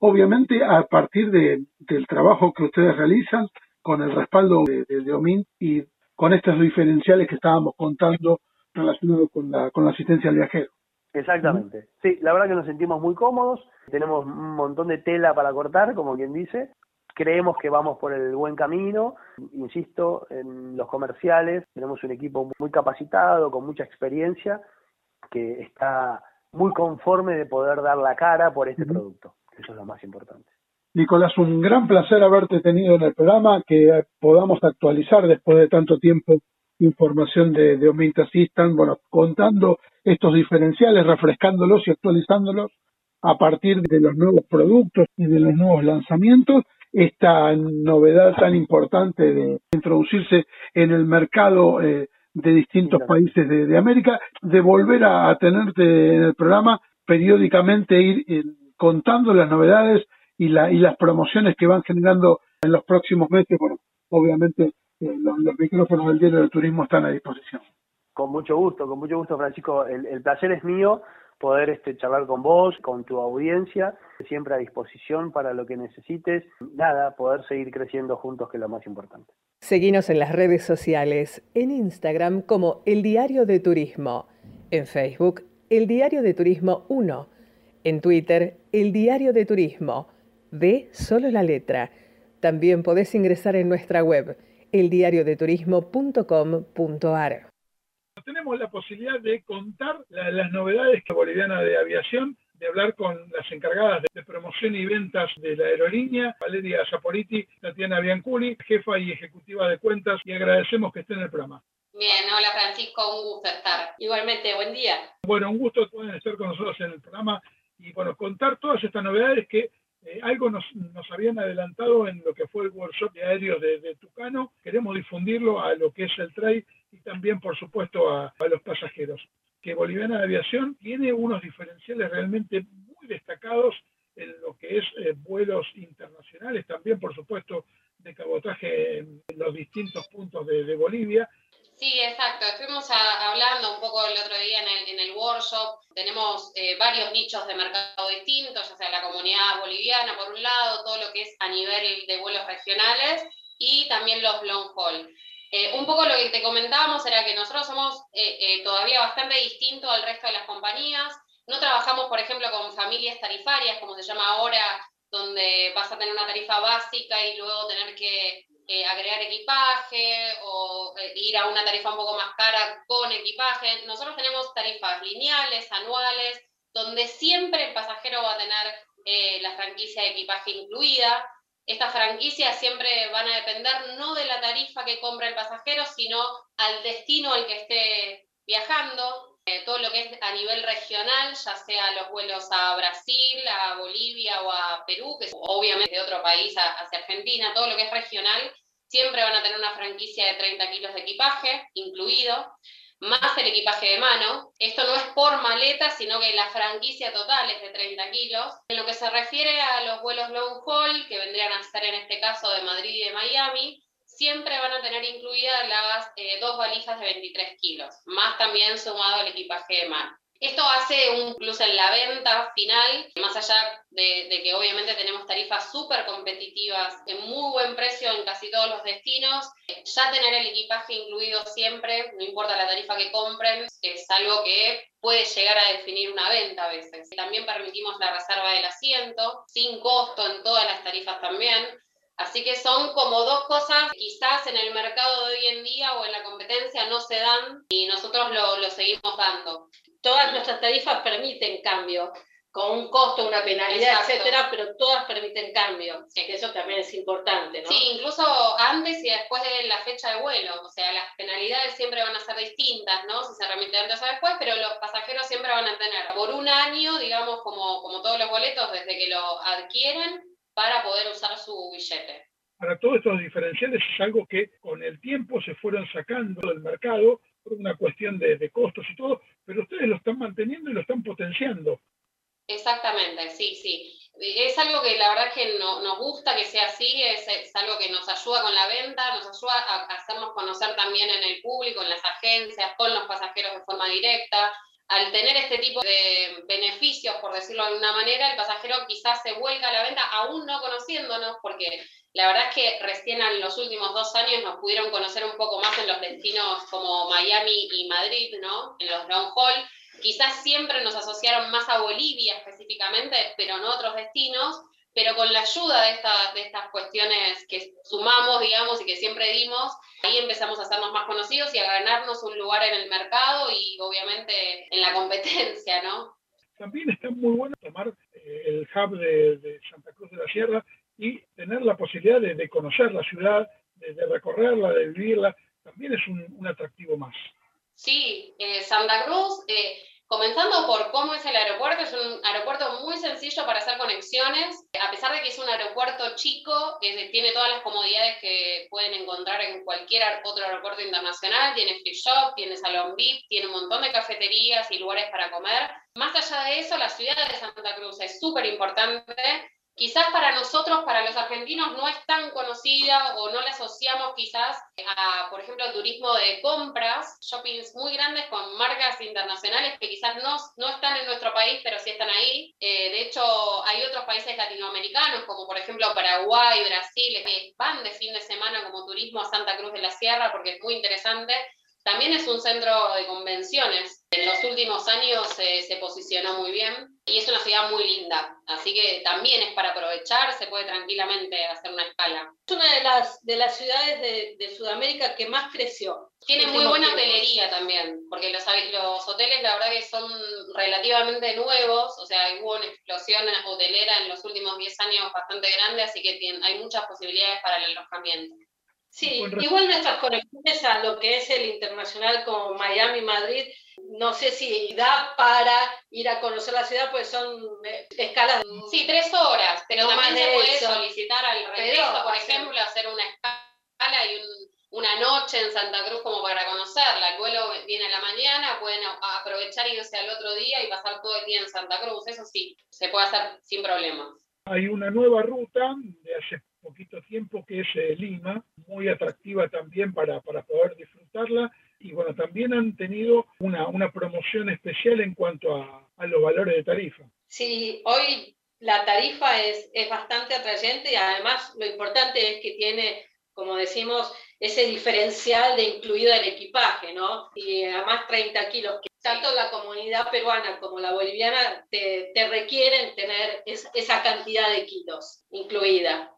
Obviamente, a partir de, del trabajo que ustedes realizan, con el respaldo de, de, OMINT y con estos diferenciales que estábamos contando relacionados con la, con la asistencia al viajero. Exactamente. Sí, la verdad que nos sentimos muy cómodos, tenemos un montón de tela para cortar, como quien dice. Creemos que vamos por el buen camino, insisto, en los comerciales tenemos un equipo muy capacitado, con mucha experiencia, que está muy conforme de poder dar la cara por este producto. Eso es lo más importante. Nicolás, un gran placer haberte tenido en el programa, que podamos actualizar después de tanto tiempo información de, de Omint Assistant, bueno, contando estos diferenciales, refrescándolos y actualizándolos a partir de los nuevos productos y de los nuevos lanzamientos, esta novedad tan importante de introducirse en el mercado eh, de distintos países de, América, de volver a, tenerte en el programa, periódicamente ir eh, contando las novedades y, la, y las promociones que van generando en los próximos meses. Bueno, obviamente eh, los, micrófonos del Diario del Turismo están a disposición. Con mucho gusto, con mucho gusto, Francisco. El, el placer es mío poder este, charlar con vos, con tu audiencia, siempre a disposición para lo que necesites. Nada, poder seguir creciendo juntos, que es lo más importante. Seguinos en las redes sociales, en Instagram como El Diario de Turismo, en Facebook El Diario de Turismo 1, en Twitter El Diario de Turismo, de solo la letra. También podés ingresar en nuestra web eldiariodeturismo.com.ar. Tenemos la posibilidad de contar las novedades Boliviana de Aviación de hablar con las encargadas de promoción y ventas de la aerolínea, Valeria Zaporiti, Tatiana Bianculi, jefa y ejecutiva de cuentas, y agradecemos que esté en el programa. Bien, hola Francisco, un gusto estar. Igualmente, buen día. Bueno, un gusto pueden estar con nosotros en el programa y bueno, contar todas estas novedades que eh, algo nos, habían adelantado en lo que fue el workshop de aéreos de, Tucano. Queremos difundirlo a lo que es el trade y también, por supuesto, a los pasajeros que Boliviana de Aviación tiene unos diferenciales realmente muy destacados en lo que es eh, vuelos internacionales, también por supuesto de cabotaje en los distintos puntos de, Bolivia. Sí, exacto. Estuvimos hablando un poco el otro día en el, workshop. Tenemos eh, varios nichos de mercado distintos, ya sea la comunidad boliviana por un lado, todo lo que es a nivel de vuelos regionales y también los long haul. Eh, un poco lo que te comentábamos era que nosotros somos eh, eh, todavía bastante distintos al resto de las compañías. No trabajamos, por ejemplo, con familias tarifarias, como se llama ahora donde vas a tener una tarifa básica y luego tener que agregar equipaje o eh, ir a una tarifa un poco más cara con equipaje. Nosotros tenemos tarifas lineales, anuales, donde siempre el pasajero va a tener eh, la franquicia de equipaje incluida. Estas franquicias siempre van a depender no de la tarifa que compra el pasajero, sino al destino al que esté viajando. Eh, todo lo que es a nivel regional, ya sea los vuelos a Brasil, a Bolivia o a Perú, que es obviamente de otro país hacia Argentina, todo lo que es regional, siempre van a tener una franquicia de 30 kilos de equipaje incluido, más el equipaje de mano. Esto no es por maleta, sino que la franquicia total es de 30 kilos. En lo que se refiere a los vuelos long haul, que vendrían a ser en este caso de Madrid y de Miami, siempre van a tener incluidas las eh, dos valijas de 23 kilos, más también sumado el equipaje de mar. Esto hace un plus en la venta final, más allá de, que obviamente tenemos tarifas súper competitivas en muy buen precio en casi todos los destinos. Ya tener el equipaje incluido siempre, no importa la tarifa que compren, es algo que puede llegar a definir una venta a veces. También permitimos la reserva del asiento, sin costo en todas las tarifas también. Así que son como dos cosas que quizás en el mercado de hoy en día o en la competencia no se dan y nosotros lo, lo seguimos dando. Todas nuestras tarifas permiten cambio, con un costo, una penalidad, etcétera, pero todas permiten cambio, que eso también es importante, ¿no? Sí, incluso antes y después de la fecha de vuelo, o sea, las penalidades siempre van a ser distintas, ¿no? Si se remite antes o después, pero los pasajeros siempre van a tener por un año, digamos, como, como todos los boletos, desde que lo adquieren, para poder usar su billete. Para todos estos diferenciales es algo que con el tiempo se fueron sacando del mercado por una cuestión de, costos y todo, pero ustedes lo están manteniendo y lo están potenciando. Exactamente, sí, sí. Es algo que la verdad es que nos gusta que sea así, es, es, algo que nos ayuda con la venta, nos ayuda a hacernos conocer también en el público, en las agencias, con los pasajeros de forma directa al tener este tipo de beneficios, por decirlo de alguna manera, el pasajero quizás se vuelca a la venta aún no conociéndonos, porque la verdad es que recién en los últimos dos años nos pudieron conocer un poco más en los destinos como Miami y Madrid, ¿no? En los long haul. Quizás siempre nos asociaron más a Bolivia específicamente, pero no otros destinos pero con la ayuda de, de estas cuestiones que sumamos, digamos, y que siempre dimos, ahí empezamos a hacernos más conocidos y a ganarnos un lugar en el mercado y obviamente en la competencia, ¿no? También está muy bueno tomar eh, el hub de, Santa Cruz de la Sierra y tener la posibilidad de, conocer la ciudad, de, recorrerla, de vivirla, también es un, atractivo más. Sí, eh, Santa Cruz... Eh, Comenzando por cómo es el aeropuerto, es un aeropuerto muy sencillo para hacer conexiones, a pesar de que es un aeropuerto chico, tiene todas las comodidades que pueden encontrar en cualquier otro aeropuerto internacional, tiene free shop, tiene salón VIP, tiene un montón de cafeterías y lugares para comer. Más allá de eso, la ciudad de Santa Cruz es súper importante, quizás para nosotros, para los argentinos, no es tan conocida o no la asociamos quizás a, por ejemplo, turismo de compras, shoppings muy grandes con marcas internacionales que quizás no, no están en nuestro país, pero sí están ahí. Eh, de hecho, hay otros países latinoamericanos, como por ejemplo Paraguay, Brasil, que van de fin de semana como turismo a Santa Cruz de la Sierra porque es muy interesante también es un centro de convenciones. En los últimos años se posicionó muy bien y es una ciudad muy linda. Así que también es para aprovechar, se puede tranquilamente hacer una escala. Es una de las, de las ciudades de, Sudamérica que más creció. Tiene muy buena hotelería también, porque los, los hoteles la verdad que son relativamente nuevos, o sea, hubo una explosión hotelera en los últimos 10 años bastante grande, así que hay muchas posibilidades para el alojamiento. Sí, igual nuestras conexiones a lo que es el internacional como Miami, Madrid, no sé si da para ir a conocer la ciudad, pues son eh, escalas. Sí, tres horas, pero también se puede solicitar al regreso, por ejemplo, hacer una escala y una noche en Santa Cruz como para conocerla. El vuelo viene a la mañana, pueden aprovechar y irse al otro día y pasar todo el día en Santa Cruz. Eso sí, se puede hacer sin problemas. Hay una nueva ruta de hace poquito tiempo, que es eh, Lima, muy atractiva también para, para, poder disfrutarla. Y bueno, también han tenido una, una promoción especial en cuanto a, a, los valores de tarifa. Sí, hoy la tarifa es, es bastante atrayente y además lo importante es que tiene, como decimos, ese diferencial de incluido el equipaje, ¿no? Y además 30 kilos, que tanto la comunidad peruana como la boliviana te, te requieren tener esa cantidad de kilos incluida.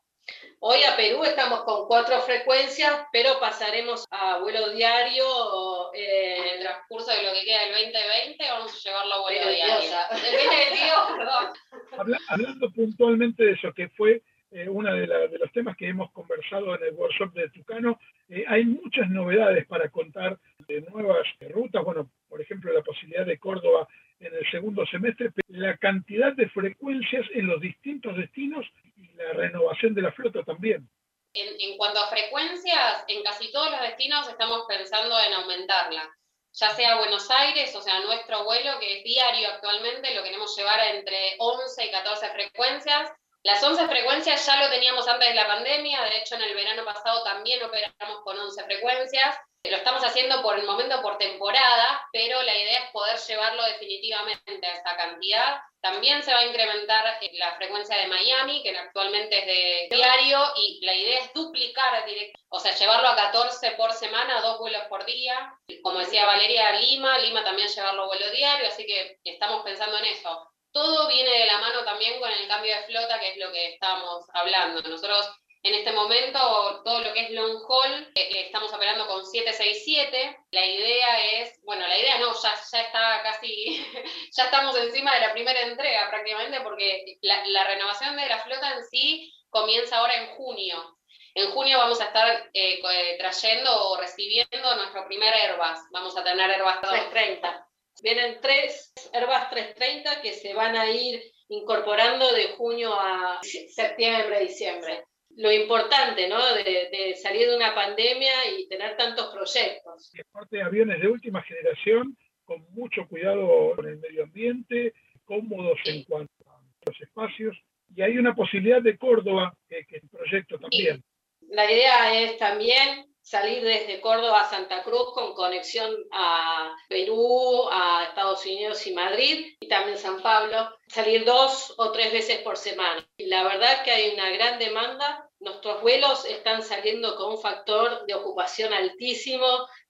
Hoy a Perú estamos con cuatro frecuencias, pero pasaremos a vuelo diario. Eh, en el transcurso de lo que queda del 2020, vamos a llevarlo a vuelo diario. El perdón. hablando puntualmente de eso, que fue eh, uno de, los temas que hemos conversado en el workshop de Tucano, eh, hay muchas novedades para contar de nuevas rutas. Bueno, por ejemplo, la posibilidad de Córdoba en el segundo semestre, la cantidad de frecuencias en los distintos destinos y la renovación de la flota también. En, en, cuanto a frecuencias, en casi todos los destinos estamos pensando en aumentarla. Ya sea Buenos Aires, o sea, nuestro vuelo que es diario actualmente, lo queremos llevar entre 11 y 14 frecuencias. Las 11 frecuencias ya lo teníamos antes de la pandemia, de hecho en el verano pasado también operamos con 11 frecuencias. Lo estamos haciendo por el momento por temporada, pero la idea es poder llevarlo definitivamente a esa cantidad. También se va a incrementar eh, la frecuencia de Miami, que actualmente es de diario, y la idea es duplicar, o sea, llevarlo a 14 por semana, dos vuelos por día. Como decía Valeria, Lima, Lima también llevarlo vuelo diario, así que estamos pensando en eso todo viene de la mano también con el cambio de flota, que es lo que estábamos hablando. Nosotros en este momento, todo lo que es long haul, eh, eh, estamos operando con 767. La idea es, bueno, la idea no, ya, ya está casi, ya estamos encima de la primera entrega prácticamente, porque la, renovación de la flota en sí comienza ahora en junio. En junio vamos a estar eh, trayendo o recibiendo nuestro primer Airbus. Vamos a tener Airbus 330. Vienen tres Airbus 330 que se van a ir incorporando de junio a septiembre, diciembre. Lo importante, ¿no? De, salir de una pandemia y tener tantos proyectos. Aparte de aviones de última generación, con mucho cuidado con el medio ambiente, cómodos en cuanto a los espacios. Y hay una posibilidad de Córdoba, que, que es un proyecto también. La idea es también salir desde Córdoba a Santa Cruz con conexión a Perú, a Estados Unidos y Madrid, y también San Pablo, salir dos o tres veces por semana. Y la verdad que hay una gran demanda. Nuestros vuelos están saliendo con un factor de ocupación altísimo,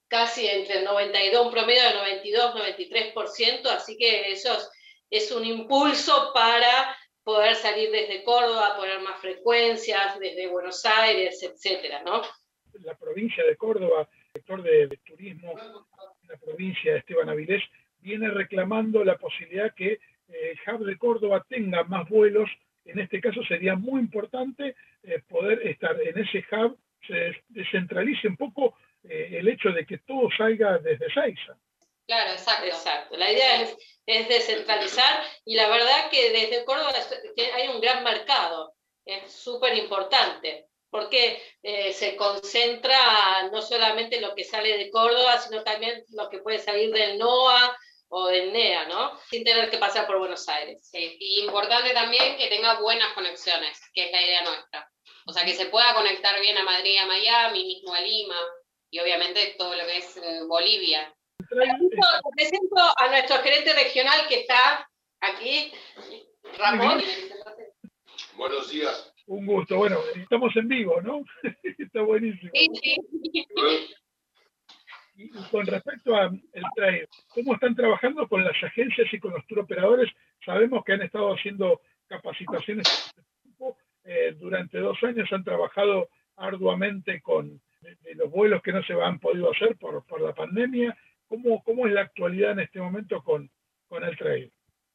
casi entre el 92, un promedio de 92-93%, así que eso es, es un impulso para poder salir desde Córdoba, poner más frecuencias, desde Buenos Aires, etcétera, ¿no? la provincia de Córdoba, el sector de, turismo de la provincia de Esteban Avilés, viene reclamando la posibilidad que eh, el hub de Córdoba tenga más vuelos. En este caso sería muy importante eh, poder estar en ese hub, se descentralice un poco eh, el hecho de que todo salga desde Seiza. Claro, exacto. exacto. La idea es, es, descentralizar y la verdad que desde Córdoba hay un gran mercado, es súper importante porque eh, se concentra no solamente lo que sale de Córdoba, sino también lo que puede salir del NOA o del NEA, ¿no? Sin tener que pasar por Buenos Aires. Sí, y importante también que tenga buenas conexiones, que es la idea nuestra. O sea, que se pueda conectar bien a Madrid, a Miami, mismo a Lima, y obviamente todo lo que es eh, Bolivia. Presento a nuestro gerente regional que está aquí, Ramón. Buenos días. Un gusto. Bueno, estamos en vivo, ¿no? Está buenísimo. Y con respecto al trade, ¿cómo están trabajando con las agencias y con los tour operadores? Sabemos que han estado haciendo capacitaciones eh, durante dos años, han trabajado arduamente con los vuelos que no se han podido hacer por, por la pandemia. ¿Cómo, ¿Cómo es la actualidad en este momento con, con el trade?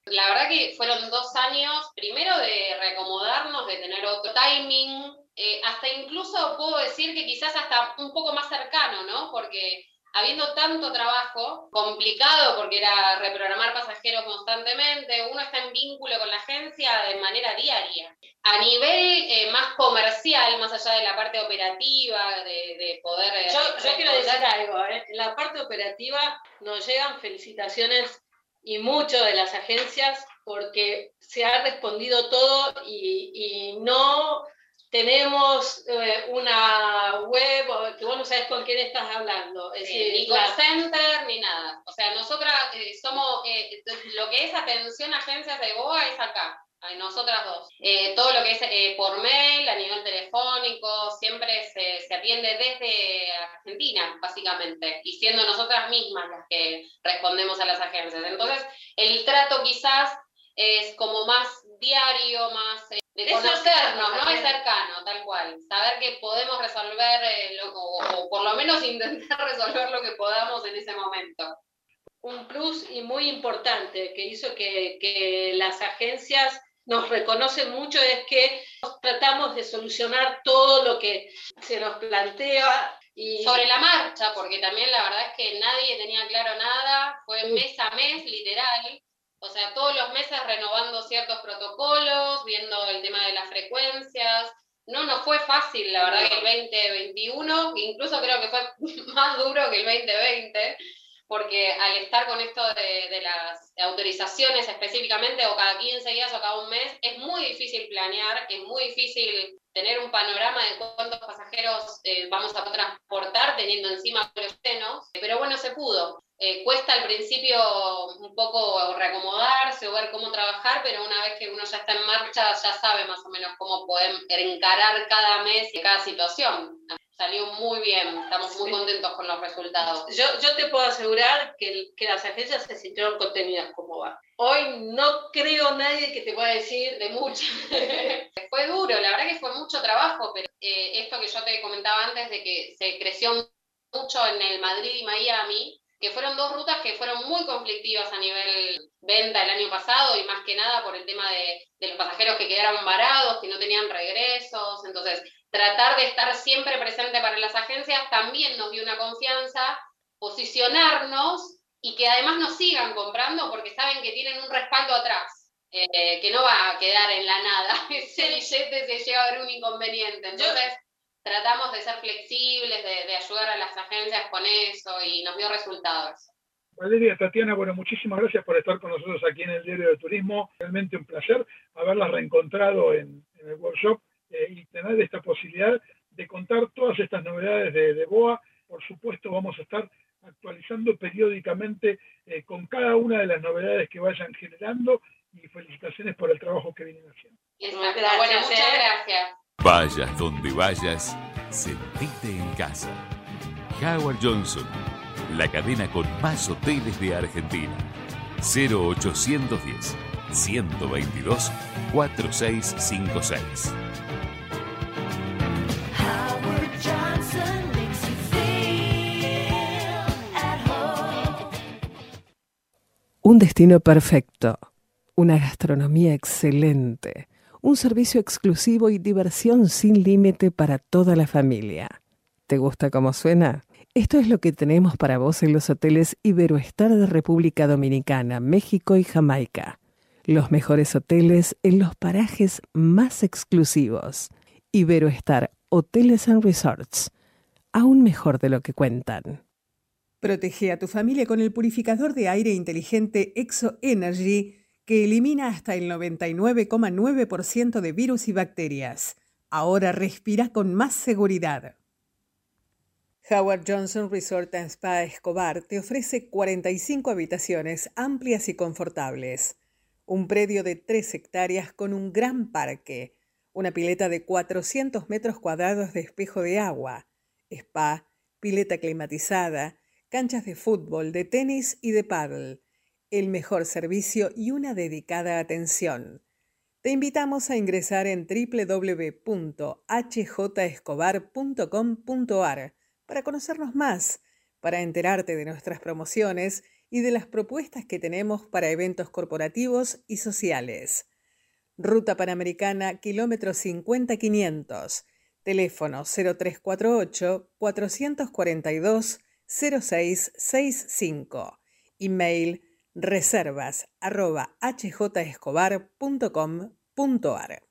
La verdad que fueron dos años, primero de reacomodarnos, de tener otro timing, eh, hasta incluso puedo decir que quizás hasta un poco más cercano, ¿no? Porque habiendo tanto trabajo, complicado porque era reprogramar pasajeros constantemente, uno está en vínculo con la agencia de manera diaria. A nivel eh, más comercial, más allá de la parte operativa, de, poder... Eh, yo, yo quiero decir algo, en la parte operativa nos llegan felicitaciones y mucho de las agencias porque se ha respondido todo y, no tenemos eh, una web que vos no sabes con quién estás hablando. Es ni call center ni nada. O sea, nosotras eh, somos, eh, lo que es atención a agencias de BOA es acá. nosotras dos. Eh, todo lo que es eh, por mail, a nivel telefónico, siempre se, se, atiende desde Argentina, básicamente, y siendo nosotras mismas las que respondemos a las agencias. Entonces, el trato quizás es como más diario, más eh, de conocernos, ¿no? Es cercano, tal cual. Saber que podemos resolver, lo, o por lo menos intentar resolver lo que podamos en ese momento un plus y muy importante que hizo que, que, las agencias nos reconocen mucho es que tratamos de solucionar todo lo que se nos plantea. Y... Sobre la marcha, porque también la verdad es que nadie tenía claro nada, fue mes a mes, literal. O sea, todos los meses renovando ciertos protocolos, viendo el tema de las frecuencias. No nos fue fácil, la verdad, que el 2021, incluso creo que fue más duro que el 2020 porque al estar con esto de, las autorizaciones específicamente, o cada 15 días o cada un mes, es muy difícil planear, es muy difícil tener un panorama de cuántos pasajeros eh, vamos a transportar teniendo encima los senos, pero bueno, se pudo. Eh, cuesta al principio un poco reacomodarse o ver cómo trabajar, pero una vez que uno ya está en marcha, ya sabe más o menos cómo poder encarar cada mes y cada situación salió muy bien, estamos muy contentos con los resultados. Yo, yo te puedo asegurar que, que las agencias se sintieron contenidas como va. Hoy no creo nadie que te pueda decir de mucho. fue duro, la verdad que fue mucho trabajo, pero eh, esto que yo te comentaba antes de que se creció mucho en el Madrid y Miami, que fueron dos rutas que fueron muy conflictivas a nivel venta el año pasado y más que nada por el tema de, de los pasajeros que quedaron varados, que no tenían regresos, entonces tratar de estar siempre presente para las agencias también nos dio una confianza, posicionarnos y que además nos sigan comprando porque saben que tienen un respaldo atrás, eh, que no va a quedar en la nada. Ese billete se llega a ver un inconveniente. Entonces, tratamos de ser flexibles, de, de, ayudar a las agencias con eso y nos dio resultados. Valeria, Tatiana, bueno, muchísimas gracias por estar con nosotros aquí en el Diario de Turismo. Realmente un placer haberlas reencontrado en, en el workshop eh, y tener esta posibilidad de contar todas estas novedades de, BOA. Por supuesto, vamos a estar actualizando periódicamente eh, con cada una de las novedades que vayan generando y felicitaciones por el trabajo que vienen haciendo. bueno, muchas ¿eh? gracias. Vayas donde vayas, sentite en casa. Howard Johnson, la cadena con más hoteles de Argentina. 0810 122 4656. Un destino perfecto, una gastronomía excelente, un servicio exclusivo y diversión sin límite para toda la familia. ¿Te gusta cómo suena? Esto es lo que tenemos para vos en los hoteles Iberoestar de República Dominicana, México y Jamaica. Los mejores hoteles en los parajes más exclusivos. Iberoestar Hoteles and Resorts. Aún mejor de lo que cuentan. Protege a tu familia con el purificador de aire inteligente Exo Energy que elimina hasta el 99,9% de virus y bacterias. Ahora respira con más seguridad. Howard Johnson Resort and Spa Escobar te ofrece 45 habitaciones amplias y confortables, un predio de 3 hectáreas con un gran parque, una pileta de 400 metros cuadrados de espejo de agua, spa, pileta climatizada, canchas de fútbol, de tenis y de paddle, el mejor servicio y una dedicada atención. Te invitamos a ingresar en www.hjescobar.com.ar para conocernos más, para enterarte de nuestras promociones y de las propuestas que tenemos para eventos corporativos y sociales. Ruta Panamericana, kilómetro 50-500, teléfono 0348 442 0665. Email reservas arroba hjescobar.com.ar.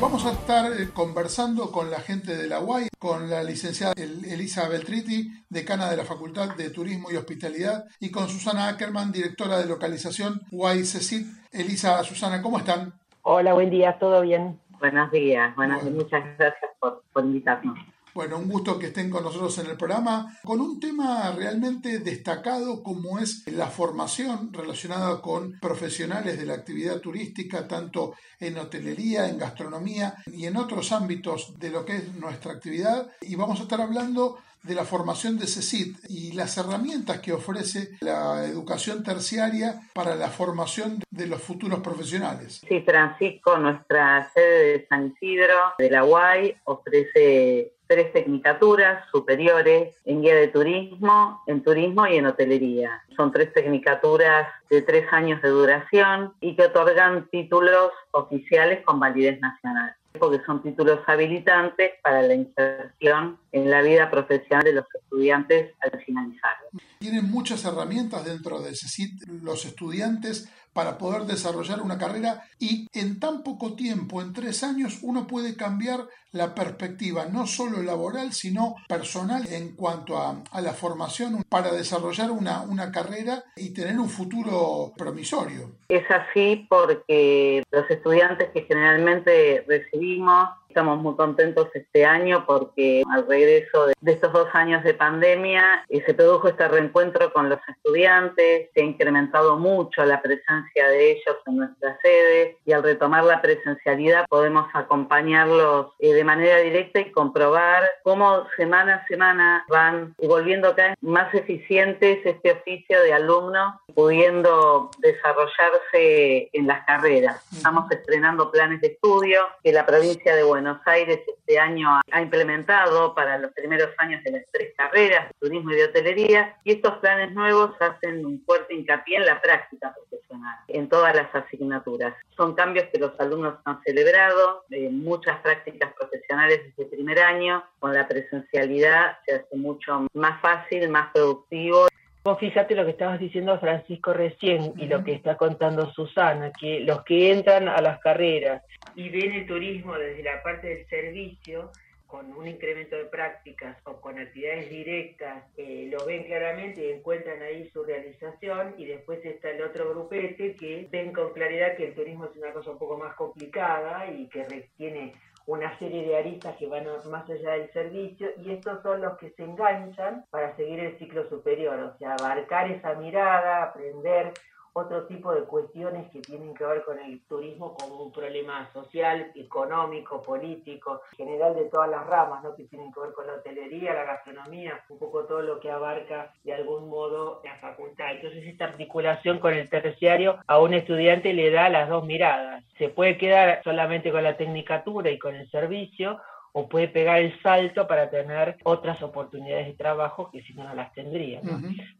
Vamos a estar eh, conversando con la gente de la UAI, con la licenciada Elisa Beltriti, decana de la Facultad de Turismo y Hospitalidad, y con Susana Ackerman, directora de localización UAI CECIT. Elisa, Susana, ¿cómo están? Hola, buen día, ¿todo bien? Buenos días, buenas, muchas gracias por, invitarnos. Bueno, un gusto que estén con nosotros en el programa con un tema realmente destacado como es la formación relacionada con profesionales de la actividad turística, tanto en hotelería, en gastronomía y en otros ámbitos de lo que es nuestra actividad. Y vamos a estar hablando de la formación de CECIT y las herramientas que ofrece la educación terciaria para la formación de los futuros profesionales. Sí, Francisco, nuestra sede de San Isidro, de la UAI, ofrece tres tecnicaturas superiores en guía de turismo, en turismo y en hotelería. Son tres tecnicaturas de tres años de duración y que otorgan títulos oficiales con validez nacional porque son títulos habilitantes para la inserción en la vida profesional de los estudiantes al finalizar. Tienen muchas herramientas dentro de CECIT los estudiantes para poder desarrollar una carrera y en tan poco tiempo, en tres años, uno puede cambiar la perspectiva no solo laboral, sino personal en cuanto a, la formación para desarrollar una, una carrera y tener un futuro promisorio. Es así porque los estudiantes que generalmente recibimos Estamos muy contentos este año porque al regreso de, estos dos años de pandemia eh, se produjo este reencuentro con los estudiantes, se ha incrementado mucho la presencia de ellos en nuestra sede y al retomar la presencialidad podemos acompañarlos eh, de manera directa y comprobar cómo semana a semana van volviendo cada vez más eficientes este oficio de alumnos, pudiendo desarrollarse en las carreras. Estamos estrenando planes de estudio que la provincia de Buenos Buenos Aires este año ha implementado para los primeros años de las tres carreras, de turismo y de hotelería, y estos planes nuevos hacen un fuerte hincapié en la práctica profesional, en todas las asignaturas. Son cambios que los alumnos han celebrado, muchas prácticas profesionales desde el primer año, con la presencialidad se hace mucho más fácil, más productivo Vos fíjate lo que estabas diciendo Francisco recién y lo que está contando Susana, que los que entran a las carreras y ven el turismo desde la parte del servicio, con un incremento de prácticas o con actividades directas, eh, lo ven claramente y encuentran ahí su realización y después está el otro grupete que ven con claridad que el turismo es una cosa un poco más complicada y que tiene una serie de aristas que van más allá del servicio y estos son los que se enganchan para seguir el ciclo superior, o sea, abarcar esa mirada, aprender otro tipo de cuestiones que tienen que ver con el turismo como un problema social, económico, político, general de todas las ramas, ¿no? que tienen que ver con la hotelería, la gastronomía, un poco todo lo que abarca de algún modo la facultad. Entonces esta articulación con el terciario a un estudiante le da las dos miradas. Se puede quedar solamente con la tecnicatura y con el servicio o puede pegar el salto para tener otras oportunidades de trabajo que si no, no las tendría.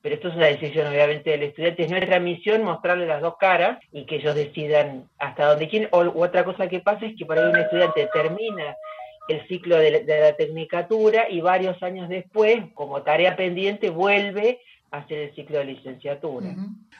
Pero esto es una decisión obviamente del estudiante. Es nuestra misión mostrarle las dos caras y que ellos decidan hasta dónde quieren. O otra cosa que pasa es que por ahí un estudiante termina el ciclo de la, tecnicatura y varios años después, como tarea pendiente, vuelve a hacer el ciclo de licenciatura.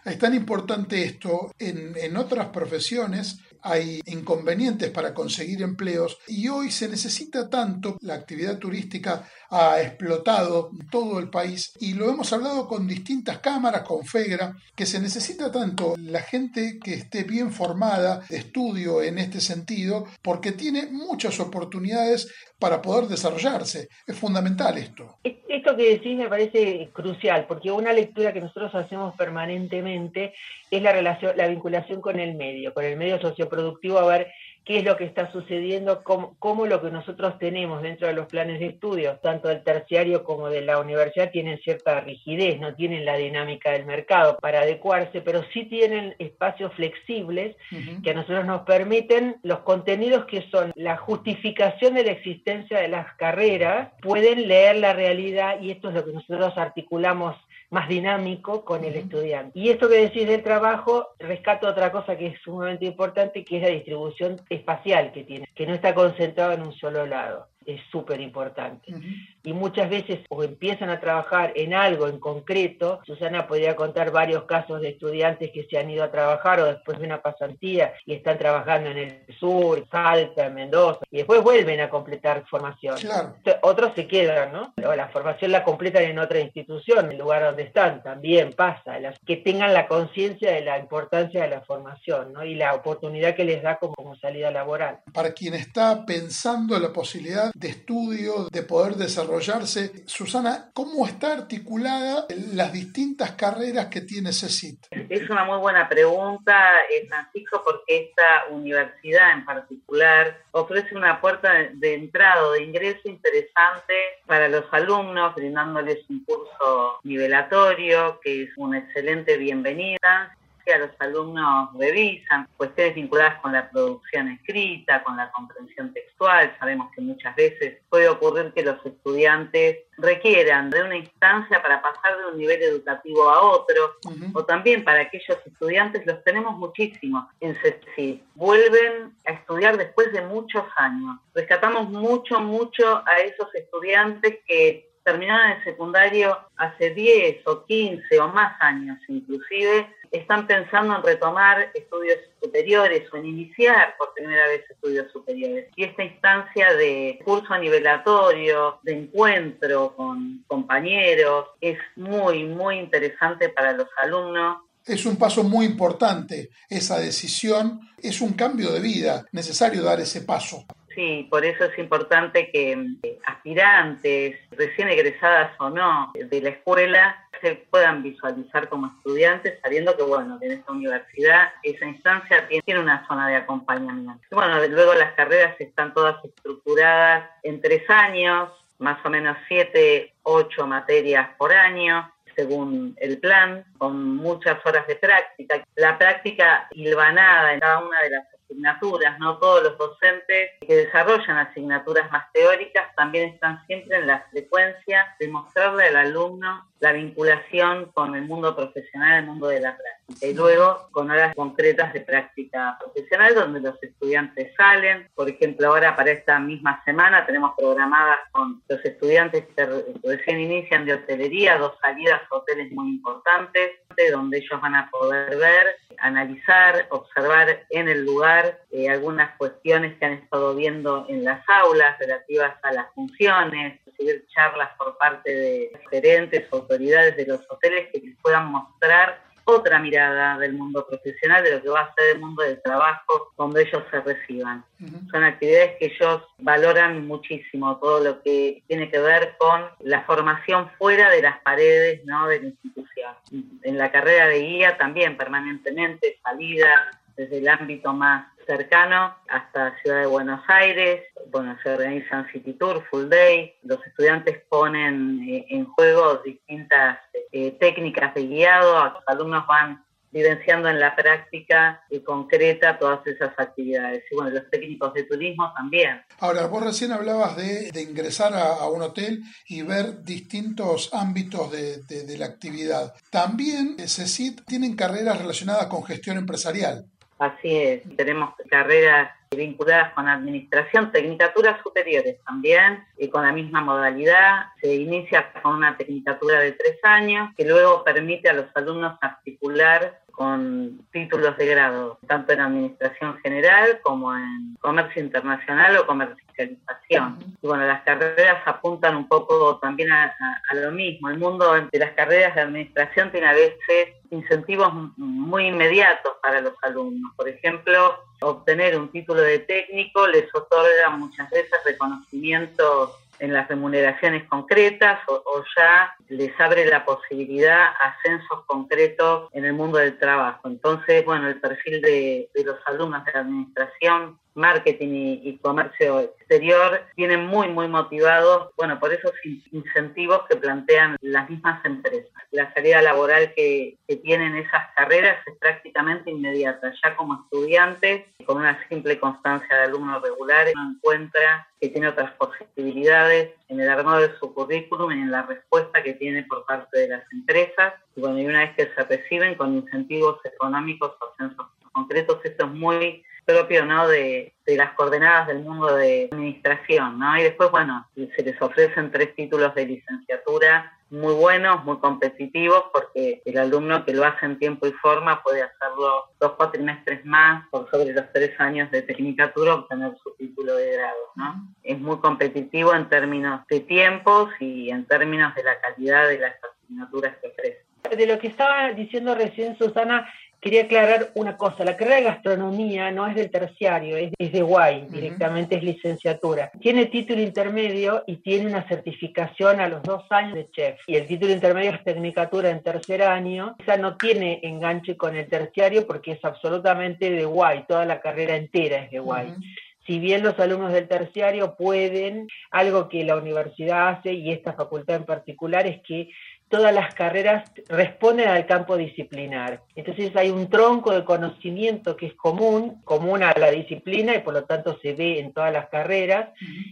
Es tan importante esto en, en otras profesiones hay inconvenientes para conseguir empleos y hoy se necesita tanto, la actividad turística ha explotado todo el país y lo hemos hablado con distintas cámaras, con FEGRA, que se necesita tanto la gente que esté bien formada de estudio en este sentido, porque tiene muchas oportunidades para poder desarrollarse. Es fundamental esto. Esto que decís me parece crucial, porque una lectura que nosotros hacemos permanentemente es la relación, la vinculación con el medio, con el medio socioproductivo, a ver qué es lo que está sucediendo, cómo, lo que nosotros tenemos dentro de los planes de estudio, tanto del terciario como de la universidad, tienen cierta rigidez, no tienen la dinámica del mercado para adecuarse, pero sí tienen espacios flexibles que a nosotros nos permiten los contenidos que son la justificación de la existencia de las carreras, pueden leer la realidad y esto es lo que nosotros articulamos más dinámico con el estudiante. Y esto que decís del trabajo, rescato otra cosa que es sumamente importante, que es la distribución espacial que tiene, que no está concentrado en un solo lado es súper importante. Y muchas veces o empiezan a trabajar en algo en concreto, Susana podría contar varios casos de estudiantes que se han ido a trabajar o después de una pasantía y están trabajando en el sur, Salta, Mendoza, y después vuelven a completar formación. Otros se quedan, ¿no? la formación la completan en otra institución, en el lugar donde están, también pasa, que tengan la conciencia de la importancia de la formación ¿no? y la oportunidad que les da como, como salida laboral. Para quien está pensando en la posibilidad de estudio, de poder desarrollarse. Susana, ¿cómo está articulada las distintas carreras que tiene CECIT? Es una muy buena pregunta, eh, Francisco, porque esta universidad en particular ofrece una puerta de entrada, de ingreso interesante para los alumnos, brindándoles un curso nivelatorio, que es una excelente bienvenida a los alumnos revisan cuestiones vinculadas con la producción escrita, con la comprensión textual. Sabemos que muchas veces puede ocurrir que los estudiantes requieran de una instancia para pasar de un nivel educativo a otro, o también para aquellos estudiantes, los tenemos muchísimos en CECI, vuelven a estudiar después de muchos años. Rescatamos mucho, mucho a esos estudiantes que terminaron el secundario hace 10 o 15 o más años inclusive, están pensando en retomar estudios superiores o en iniciar por primera vez estudios superiores. Y esta instancia de curso nivelatorio, de encuentro con compañeros, es muy, muy interesante para los alumnos es un paso muy importante esa decisión, es un cambio de vida, necesario dar ese paso. Sí, por eso es importante que eh, aspirantes, recién egresadas o no, de la escuela, se puedan visualizar como estudiantes, sabiendo que, bueno, en esta universidad esa instancia tiene una zona de acompañamiento. Bueno, luego las carreras están todas estructuradas en tres años, más o menos siete, ocho materias por año, según el plan, con muchas horas de práctica. La práctica hilvanada en cada una de las asignaturas, no todos los docentes que desarrollan asignaturas más teóricas también están siempre en la frecuencia de mostrarle al alumno la vinculación con el mundo profesional, el mundo de la práctica. Y luego con horas concretas de práctica profesional donde los estudiantes salen. Por ejemplo, ahora para esta misma semana tenemos programadas con los estudiantes que recién inician de hotelería dos salidas a hoteles muy importantes donde ellos van a poder ver, analizar, observar en el lugar eh, algunas cuestiones que han estado viendo en las aulas relativas a las funciones, recibir charlas por parte de gerentes autoridades de los hoteles que les puedan mostrar otra mirada del mundo profesional, de lo que va a ser el mundo del trabajo donde ellos se reciban. Son actividades que ellos valoran muchísimo, todo lo que tiene que ver con la formación fuera de las paredes ¿no? de la institución. En la carrera de guía también permanentemente salidas desde el ámbito más cercano hasta Ciudad de Buenos Aires. Bueno, se organizan City Tour, Full Day. Los estudiantes ponen eh, en juego distintas eh, técnicas de guiado. Los alumnos van vivenciando en la práctica y concreta todas esas actividades. Y bueno, los técnicos de turismo también. Ahora, vos recién hablabas de, ingresar a, un hotel y ver distintos ámbitos de, de la actividad. También CECIT tienen carreras relacionadas con gestión empresarial. Así es, tenemos carreras vinculadas con administración, tecnicaturas superiores también, y con la misma modalidad. Se inicia con una tecnicatura de tres años que luego permite a los alumnos articular con títulos de grado, tanto en Administración General como en Comercio Internacional o Comercialización. Y bueno, las carreras apuntan un poco también a, lo mismo. El mundo de las carreras de Administración tiene a veces incentivos muy inmediatos para los alumnos. Por ejemplo, obtener un título de técnico les otorga muchas veces reconocimientos en las remuneraciones concretas o, ya les abre la posibilidad a ascensos concretos en el mundo del trabajo. Entonces, bueno, el perfil de, los alumnos de la administración, marketing y, comercio exterior vienen muy, muy motivados, bueno, por esos incentivos que plantean las mismas empresas. La salida laboral que, que tienen esas carreras es prácticamente inmediata. Ya como estudiantes, con una simple constancia de alumno regular, uno encuentra que tiene otras posibilidades en el armado de su currículum y en la respuesta que tiene por parte de las empresas. Y bueno, y una vez que se reciben con incentivos económicos o censos concretos, esto es muy propio ¿no? de, de, las coordenadas del mundo de administración. ¿no? Y después, bueno, se les ofrecen tres títulos de licenciatura muy buenos, muy competitivos, porque el alumno que lo hace en tiempo y forma puede hacerlo dos cuatrimestres más por sobre los tres años de tecnicatura obtener su título de grado. ¿no? Es muy competitivo en términos de tiempos y en términos de la calidad de las asignaturas que ofrece. De lo que estaba diciendo recién Susana, Quería aclarar una cosa, la carrera de gastronomía no es del terciario, es, de guay, directamente es licenciatura. Tiene título intermedio y tiene una certificación a los dos años de chef. Y el título intermedio es tecnicatura en tercer año. Esa no tiene enganche con el terciario porque es absolutamente de guay, toda la carrera entera es de guay si bien los alumnos del terciario pueden, algo que la universidad hace y esta facultad en particular es que todas las carreras responden al campo disciplinar. Entonces hay un tronco de conocimiento que es común, común a la disciplina y por lo tanto se ve en todas las carreras.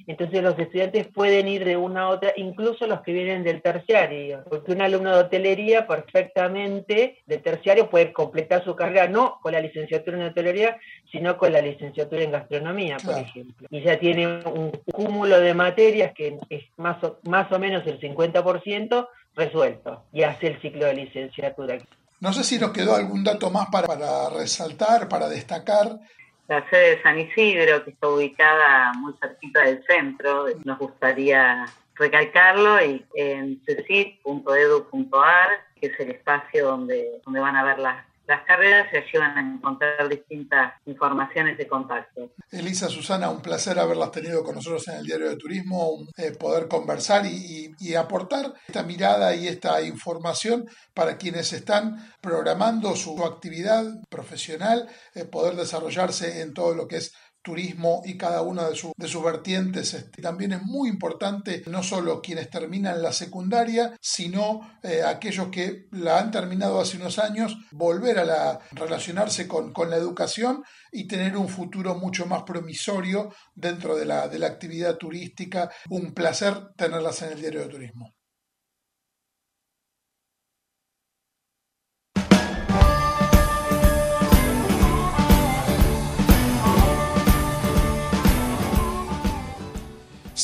Entonces los estudiantes pueden ir de una a otra, incluso los que vienen del terciario, porque un alumno de hotelería perfectamente del terciario puede completar su carrera no con la licenciatura en hotelería, sino con la licenciatura en gastronomía, por ejemplo. Y ya tiene un cúmulo de materias que es más o, más o menos el 50%, resuelto y hace el ciclo de licenciatura. No sé si nos quedó algún dato más para, para resaltar, para destacar. La sede de San Isidro, que está ubicada muy cerquita del centro, nos gustaría recalcarlo y en cesit.edu.ar, que es el espacio donde, donde van a ver las, las carreras se ayudan a encontrar distintas informaciones de contacto. Elisa, Susana, un placer haberlas tenido con nosotros en el Diario de Turismo, eh, poder conversar y, aportar esta mirada y esta información para quienes están programando su actividad profesional, eh, poder desarrollarse en todo lo que es turismo y cada una de, sus vertientes. Este, también es muy importante no solo quienes terminan la secundaria, sino eh, aquellos que la han terminado hace unos años, volver a la, relacionarse con, con, la educación y tener un futuro mucho más promisorio dentro de la, de la actividad turística. Un placer tenerlas en el diario de turismo.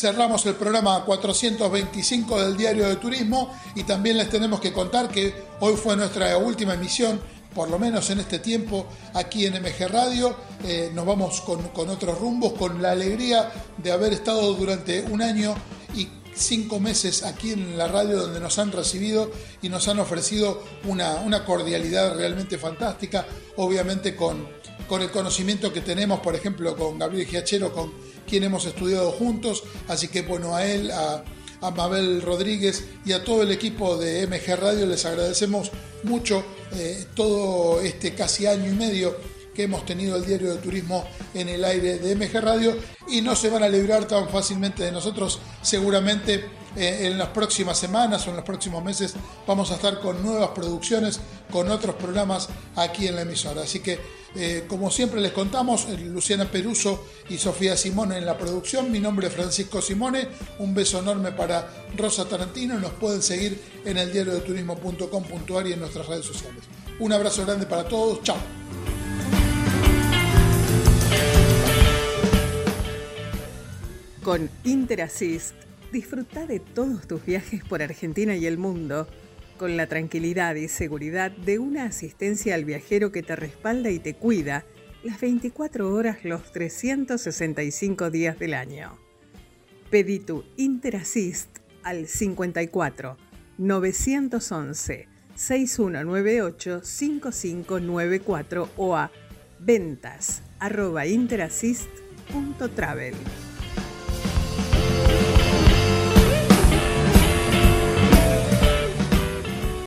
Cerramos el programa 425 del Diario de Turismo y también les tenemos que contar que hoy fue nuestra última emisión, por lo menos en este tiempo, aquí en MG Radio. Eh, nos vamos con, otros rumbos, con la alegría de haber estado durante un año y cinco meses aquí en la radio donde nos han recibido y nos han ofrecido una, una cordialidad realmente fantástica, obviamente con, con el conocimiento que tenemos, por ejemplo, con Gabriel Giachero, con quien hemos estudiado juntos, así que bueno, a él, a, Mabel Rodríguez y a todo el equipo de MG Radio les agradecemos mucho eh, todo este casi año y medio que hemos tenido el diario de turismo en el aire de MG Radio y no se van a librar tan fácilmente de nosotros. Seguramente eh, en las próximas semanas o en los próximos meses vamos a estar con nuevas producciones, con otros programas aquí en la emisora. Así que eh, como siempre les contamos, eh, Luciana Peruso y Sofía Simone en la producción. Mi nombre es Francisco Simone. Un beso enorme para Rosa Tarantino. Nos pueden seguir en el diario de turismo.com.ar y en nuestras redes sociales. Un abrazo grande para todos. Chao. Con Interassist, disfruta de todos tus viajes por Argentina y el mundo con la tranquilidad y seguridad de una asistencia al viajero que te respalda y te cuida las 24 horas los 365 días del año. Pedí tu Interassist al 54 911 6198 5594 o a ventas arroba.